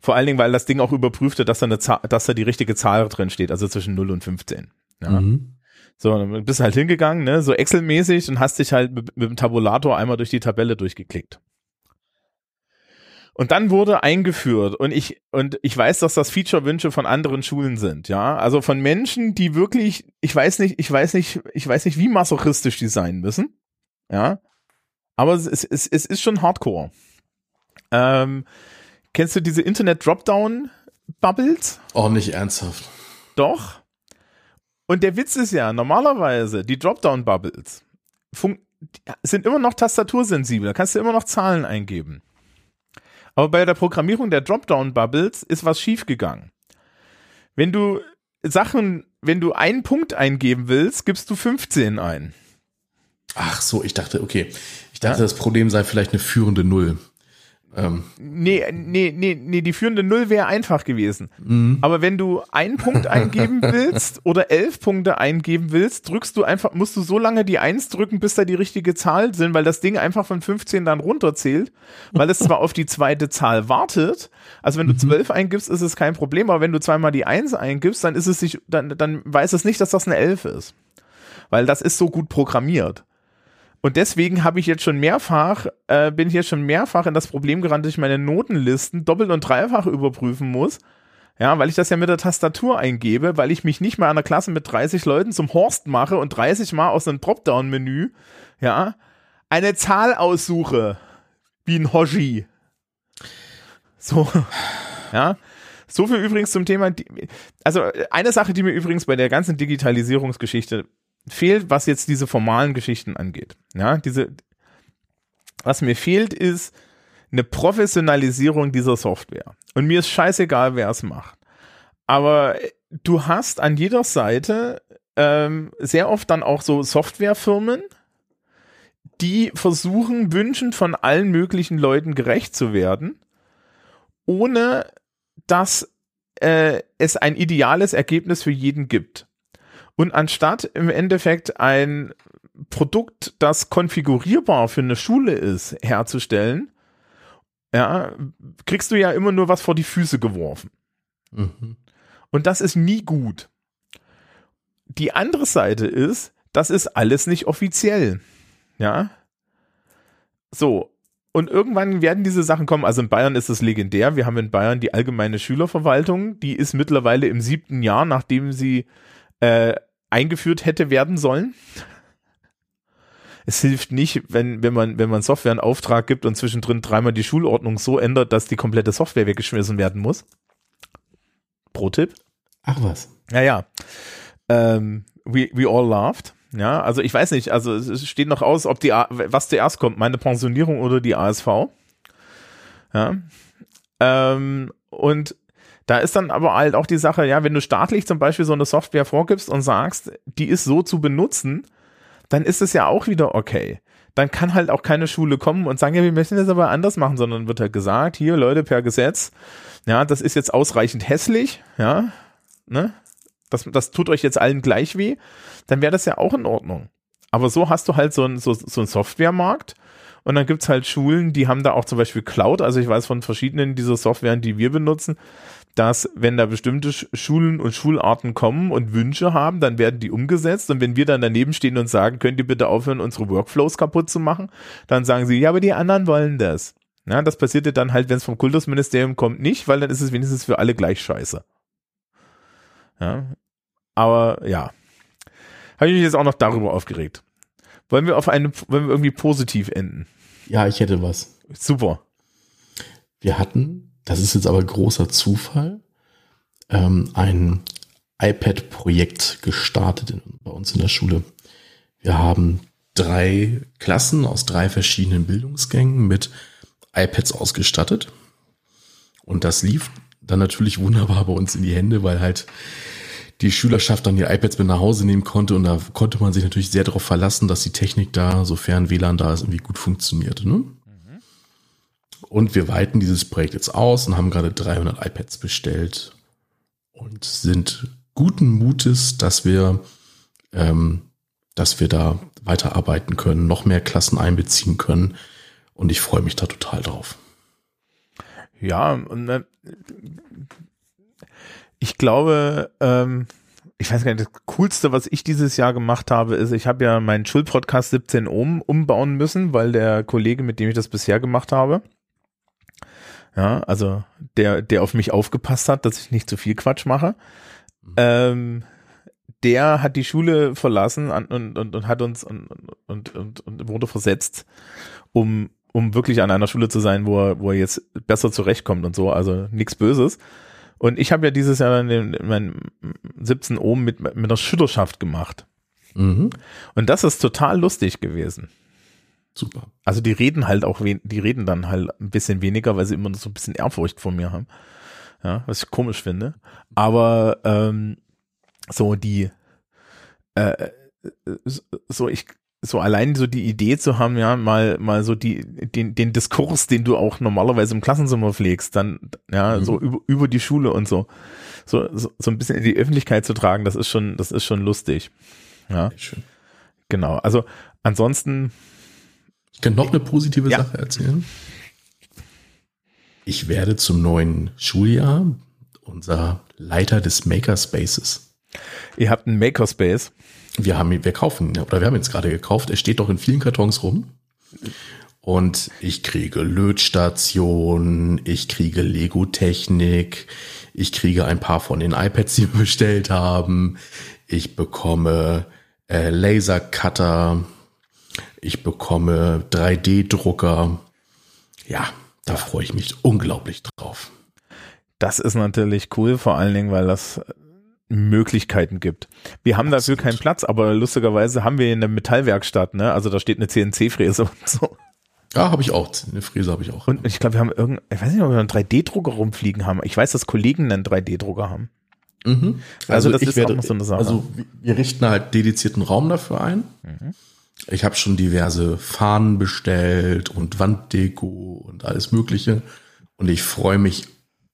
[SPEAKER 1] Vor allen Dingen, weil das Ding auch überprüfte, dass da, eine Zahl, dass da die richtige Zahl drin steht, also zwischen 0 und 15. Ja. Mhm. So, dann bist du halt hingegangen, ne, so Excel-mäßig und hast dich halt mit, mit dem Tabulator einmal durch die Tabelle durchgeklickt. Und dann wurde eingeführt und ich und ich weiß, dass das Feature-Wünsche von anderen Schulen sind, ja, also von Menschen, die wirklich, ich weiß nicht, ich weiß nicht, ich weiß nicht, wie masochistisch die sein müssen, ja, aber es, es, es, es ist schon Hardcore. Ähm, kennst du diese Internet-Dropdown-Bubbles?
[SPEAKER 2] Oh, nicht ernsthaft.
[SPEAKER 1] Doch. Und der Witz ist ja, normalerweise, die Dropdown-Bubbles sind immer noch tastatursensibel, da kannst du immer noch Zahlen eingeben. Aber bei der Programmierung der Dropdown-Bubbles ist was schiefgegangen. Wenn du Sachen, wenn du einen Punkt eingeben willst, gibst du 15 ein.
[SPEAKER 2] Ach so, ich dachte, okay. Ich dachte, ja? das Problem sei vielleicht eine führende Null.
[SPEAKER 1] Ähm. Nee, nee, nee, nee, die führende Null wäre einfach gewesen. Mhm. Aber wenn du einen Punkt eingeben willst oder elf Punkte eingeben willst, drückst du einfach, musst du so lange die Eins drücken, bis da die richtige Zahl sind, weil das Ding einfach von 15 dann runterzählt, weil es zwar auf die zweite Zahl wartet. Also wenn du mhm. zwölf eingibst, ist es kein Problem, aber wenn du zweimal die Eins eingibst, dann ist es sich, dann, dann weiß es nicht, dass das eine Elf ist. Weil das ist so gut programmiert. Und deswegen habe ich jetzt schon mehrfach, äh, bin ich jetzt schon mehrfach in das Problem gerannt, dass ich meine Notenlisten doppelt und dreifach überprüfen muss. Ja, weil ich das ja mit der Tastatur eingebe, weil ich mich nicht mal an der Klasse mit 30 Leuten zum Horst mache und 30 mal aus einem Dropdown-Menü, ja, eine Zahl aussuche. Wie ein Hoshi. So, ja. So viel übrigens zum Thema, also eine Sache, die mir übrigens bei der ganzen Digitalisierungsgeschichte fehlt, was jetzt diese formalen Geschichten angeht. Ja, diese, was mir fehlt, ist eine Professionalisierung dieser Software. Und mir ist scheißegal, wer es macht. Aber du hast an jeder Seite ähm, sehr oft dann auch so Softwarefirmen, die versuchen, Wünschen von allen möglichen Leuten gerecht zu werden, ohne dass äh, es ein ideales Ergebnis für jeden gibt. Und anstatt im Endeffekt ein Produkt, das konfigurierbar für eine Schule ist, herzustellen, ja, kriegst du ja immer nur was vor die Füße geworfen. Mhm. Und das ist nie gut. Die andere Seite ist, das ist alles nicht offiziell. Ja. So. Und irgendwann werden diese Sachen kommen. Also in Bayern ist es legendär. Wir haben in Bayern die allgemeine Schülerverwaltung. Die ist mittlerweile im siebten Jahr, nachdem sie äh, eingeführt hätte werden sollen. Es hilft nicht, wenn, wenn man, wenn man Software einen Auftrag gibt und zwischendrin dreimal die Schulordnung so ändert, dass die komplette Software weggeschmissen werden muss. Pro-Tipp.
[SPEAKER 2] Ach was.
[SPEAKER 1] Naja. Ähm, we, we all laughed. Ja, also ich weiß nicht, also es steht noch aus, ob die, was zuerst kommt, meine Pensionierung oder die ASV. Ja. Ähm, und da ist dann aber halt auch die Sache, ja, wenn du staatlich zum Beispiel so eine Software vorgibst und sagst, die ist so zu benutzen, dann ist es ja auch wieder okay. Dann kann halt auch keine Schule kommen und sagen, ja, wir möchten das aber anders machen, sondern wird halt gesagt, hier Leute per Gesetz, ja, das ist jetzt ausreichend hässlich, ja, ne, das, das tut euch jetzt allen gleich weh, dann wäre das ja auch in Ordnung. Aber so hast du halt so einen so, so einen Softwaremarkt und dann gibt's halt Schulen, die haben da auch zum Beispiel Cloud. Also ich weiß von verschiedenen dieser Softwaren, die wir benutzen, dass wenn da bestimmte Schulen und Schularten kommen und Wünsche haben, dann werden die umgesetzt. Und wenn wir dann daneben stehen und sagen, könnt ihr bitte aufhören, unsere Workflows kaputt zu machen, dann sagen sie, ja, aber die anderen wollen das. Ja, das passierte dann halt, wenn es vom Kultusministerium kommt, nicht, weil dann ist es wenigstens für alle gleich scheiße. Ja, aber ja, habe ich mich jetzt auch noch darüber aufgeregt. Wollen wir auf eine, wollen wir irgendwie positiv enden?
[SPEAKER 2] Ja, ich hätte was.
[SPEAKER 1] Super.
[SPEAKER 2] Wir hatten, das ist jetzt aber großer Zufall, ähm, ein iPad-Projekt gestartet in, bei uns in der Schule. Wir haben drei Klassen aus drei verschiedenen Bildungsgängen mit iPads ausgestattet. Und das lief dann natürlich wunderbar bei uns in die Hände, weil halt die Schülerschaft dann die iPads mit nach Hause nehmen konnte und da konnte man sich natürlich sehr darauf verlassen, dass die Technik da, sofern WLAN da ist, irgendwie gut funktioniert. Ne? Mhm. Und wir weiten dieses Projekt jetzt aus und haben gerade 300 iPads bestellt und sind guten Mutes, dass wir, ähm, dass wir da weiterarbeiten können, noch mehr Klassen einbeziehen können. Und ich freue mich da total drauf.
[SPEAKER 1] Ja, und ich glaube, ähm, ich weiß gar nicht, das Coolste, was ich dieses Jahr gemacht habe, ist, ich habe ja meinen Schulpodcast 17 Ohm umbauen müssen, weil der Kollege, mit dem ich das bisher gemacht habe, ja, also der, der auf mich aufgepasst hat, dass ich nicht zu viel Quatsch mache, mhm. ähm, der hat die Schule verlassen und, und, und hat uns und, und, und, und wurde versetzt, um, um wirklich an einer Schule zu sein, wo er, wo er jetzt besser zurechtkommt und so, also nichts Böses. Und ich habe ja dieses Jahr dann den, mein 17 Ohm mit, mit einer Schütterschaft gemacht. Mhm. Und das ist total lustig gewesen.
[SPEAKER 2] Super.
[SPEAKER 1] Also die reden halt auch, die reden dann halt ein bisschen weniger, weil sie immer so ein bisschen Ehrfurcht vor mir haben. Ja, was ich komisch finde. Aber ähm, so die, äh, so ich, so allein so die Idee zu haben, ja, mal, mal so die, den, den Diskurs, den du auch normalerweise im Klassenzimmer pflegst, dann, ja, mhm. so über, über die Schule und so, so, so, so ein bisschen in die Öffentlichkeit zu tragen, das ist schon, das ist schon lustig. Ja. Schön. Genau. Also ansonsten.
[SPEAKER 2] Ich kann noch eine positive ja. Sache erzählen. Ich werde zum neuen Schuljahr unser Leiter des Makerspaces.
[SPEAKER 1] Ihr habt einen Makerspace.
[SPEAKER 2] Wir haben, wir kaufen, oder wir haben jetzt gerade gekauft. Er steht doch in vielen Kartons rum. Und ich kriege Lötstationen, ich kriege Lego-Technik, ich kriege ein paar von den iPads, die wir bestellt haben. Ich bekomme äh, Lasercutter, ich bekomme 3D-Drucker. Ja, da freue ich mich unglaublich drauf.
[SPEAKER 1] Das ist natürlich cool, vor allen Dingen, weil das Möglichkeiten gibt. Wir haben Absolut. dafür keinen Platz, aber lustigerweise haben wir in der Metallwerkstatt, ne? Also da steht eine CNC-Fräse und so.
[SPEAKER 2] Ja, habe ich auch. Eine Fräse habe ich auch.
[SPEAKER 1] Und ich glaube, wir haben irgendein, ich weiß nicht, ob wir einen 3D-Drucker rumfliegen haben. Ich weiß, dass Kollegen einen 3D-Drucker haben.
[SPEAKER 2] Mhm. Also, also das ist werde, auch noch so eine Sache. Also wir richten halt dedizierten Raum dafür ein. Mhm. Ich habe schon diverse Fahnen bestellt und Wanddeko und alles Mögliche. Und ich freue mich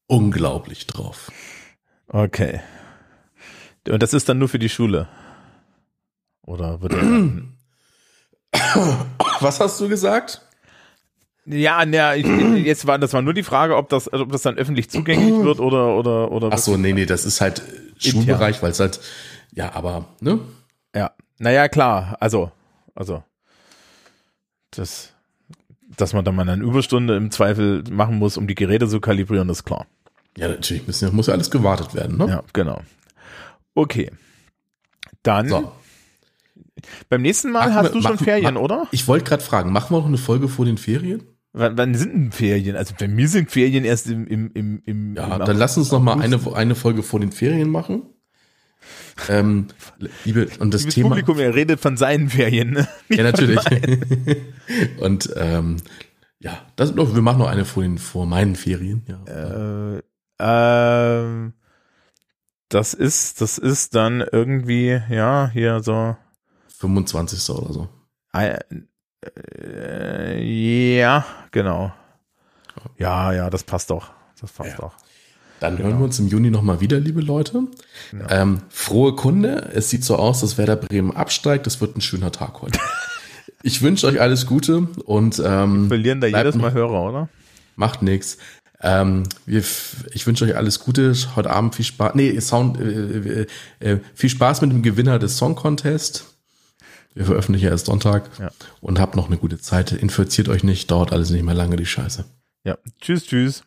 [SPEAKER 2] unglaublich drauf.
[SPEAKER 1] Okay. Und das ist dann nur für die Schule. Oder wird
[SPEAKER 2] Was hast du gesagt?
[SPEAKER 1] Ja, na, ich, jetzt war das war nur die Frage, ob das, ob das dann öffentlich zugänglich wird oder oder oder.
[SPEAKER 2] Ach so, nee, nee, das ist halt Schulbereich, weil es halt ja, aber ne?
[SPEAKER 1] Ja, naja, klar, also also das, dass man dann mal eine Überstunde im Zweifel machen muss, um die Geräte zu kalibrieren, ist klar.
[SPEAKER 2] Ja, natürlich müssen, muss ja alles gewartet werden, ne?
[SPEAKER 1] Ja, genau. Okay. Dann. So. Beim nächsten Mal machen hast du schon machen, Ferien, mach, oder?
[SPEAKER 2] Ich wollte gerade fragen, machen wir noch eine Folge vor den Ferien?
[SPEAKER 1] Wann, wann sind denn Ferien? Also bei mir sind Ferien erst im im im im.
[SPEAKER 2] Ja, im dann lass uns noch mal eine eine Folge vor den Ferien machen. Ähm, liebe und das
[SPEAKER 1] Liebes
[SPEAKER 2] Thema.
[SPEAKER 1] Publikum, er redet von seinen Ferien. Ne?
[SPEAKER 2] Ja, natürlich. und ähm, ja, das, wir machen noch eine vor den vor meinen Ferien.
[SPEAKER 1] Ja. Äh, ähm, das ist, das ist dann irgendwie, ja, hier so.
[SPEAKER 2] 25. oder so.
[SPEAKER 1] Äh, ja, genau. Ja, ja, das passt doch. Das passt ja. doch.
[SPEAKER 2] Dann genau. hören wir uns im Juni nochmal wieder, liebe Leute. Ja. Ähm, frohe Kunde. Es sieht so aus, dass Werder Bremen absteigt. Das wird ein schöner Tag heute. ich wünsche euch alles Gute und ähm,
[SPEAKER 1] wir verlieren da jedes Mal Hörer, oder?
[SPEAKER 2] Macht nichts. Ähm, wir, ich wünsche euch alles Gute. Heute Abend viel Spaß. Nee, Sound, äh, äh, äh, viel Spaß mit dem Gewinner des Song Contest. Wir veröffentlichen erst Sonntag ja. und habt noch eine gute Zeit. Infiziert euch nicht, dauert alles nicht mehr lange, die Scheiße.
[SPEAKER 1] Ja, tschüss, tschüss.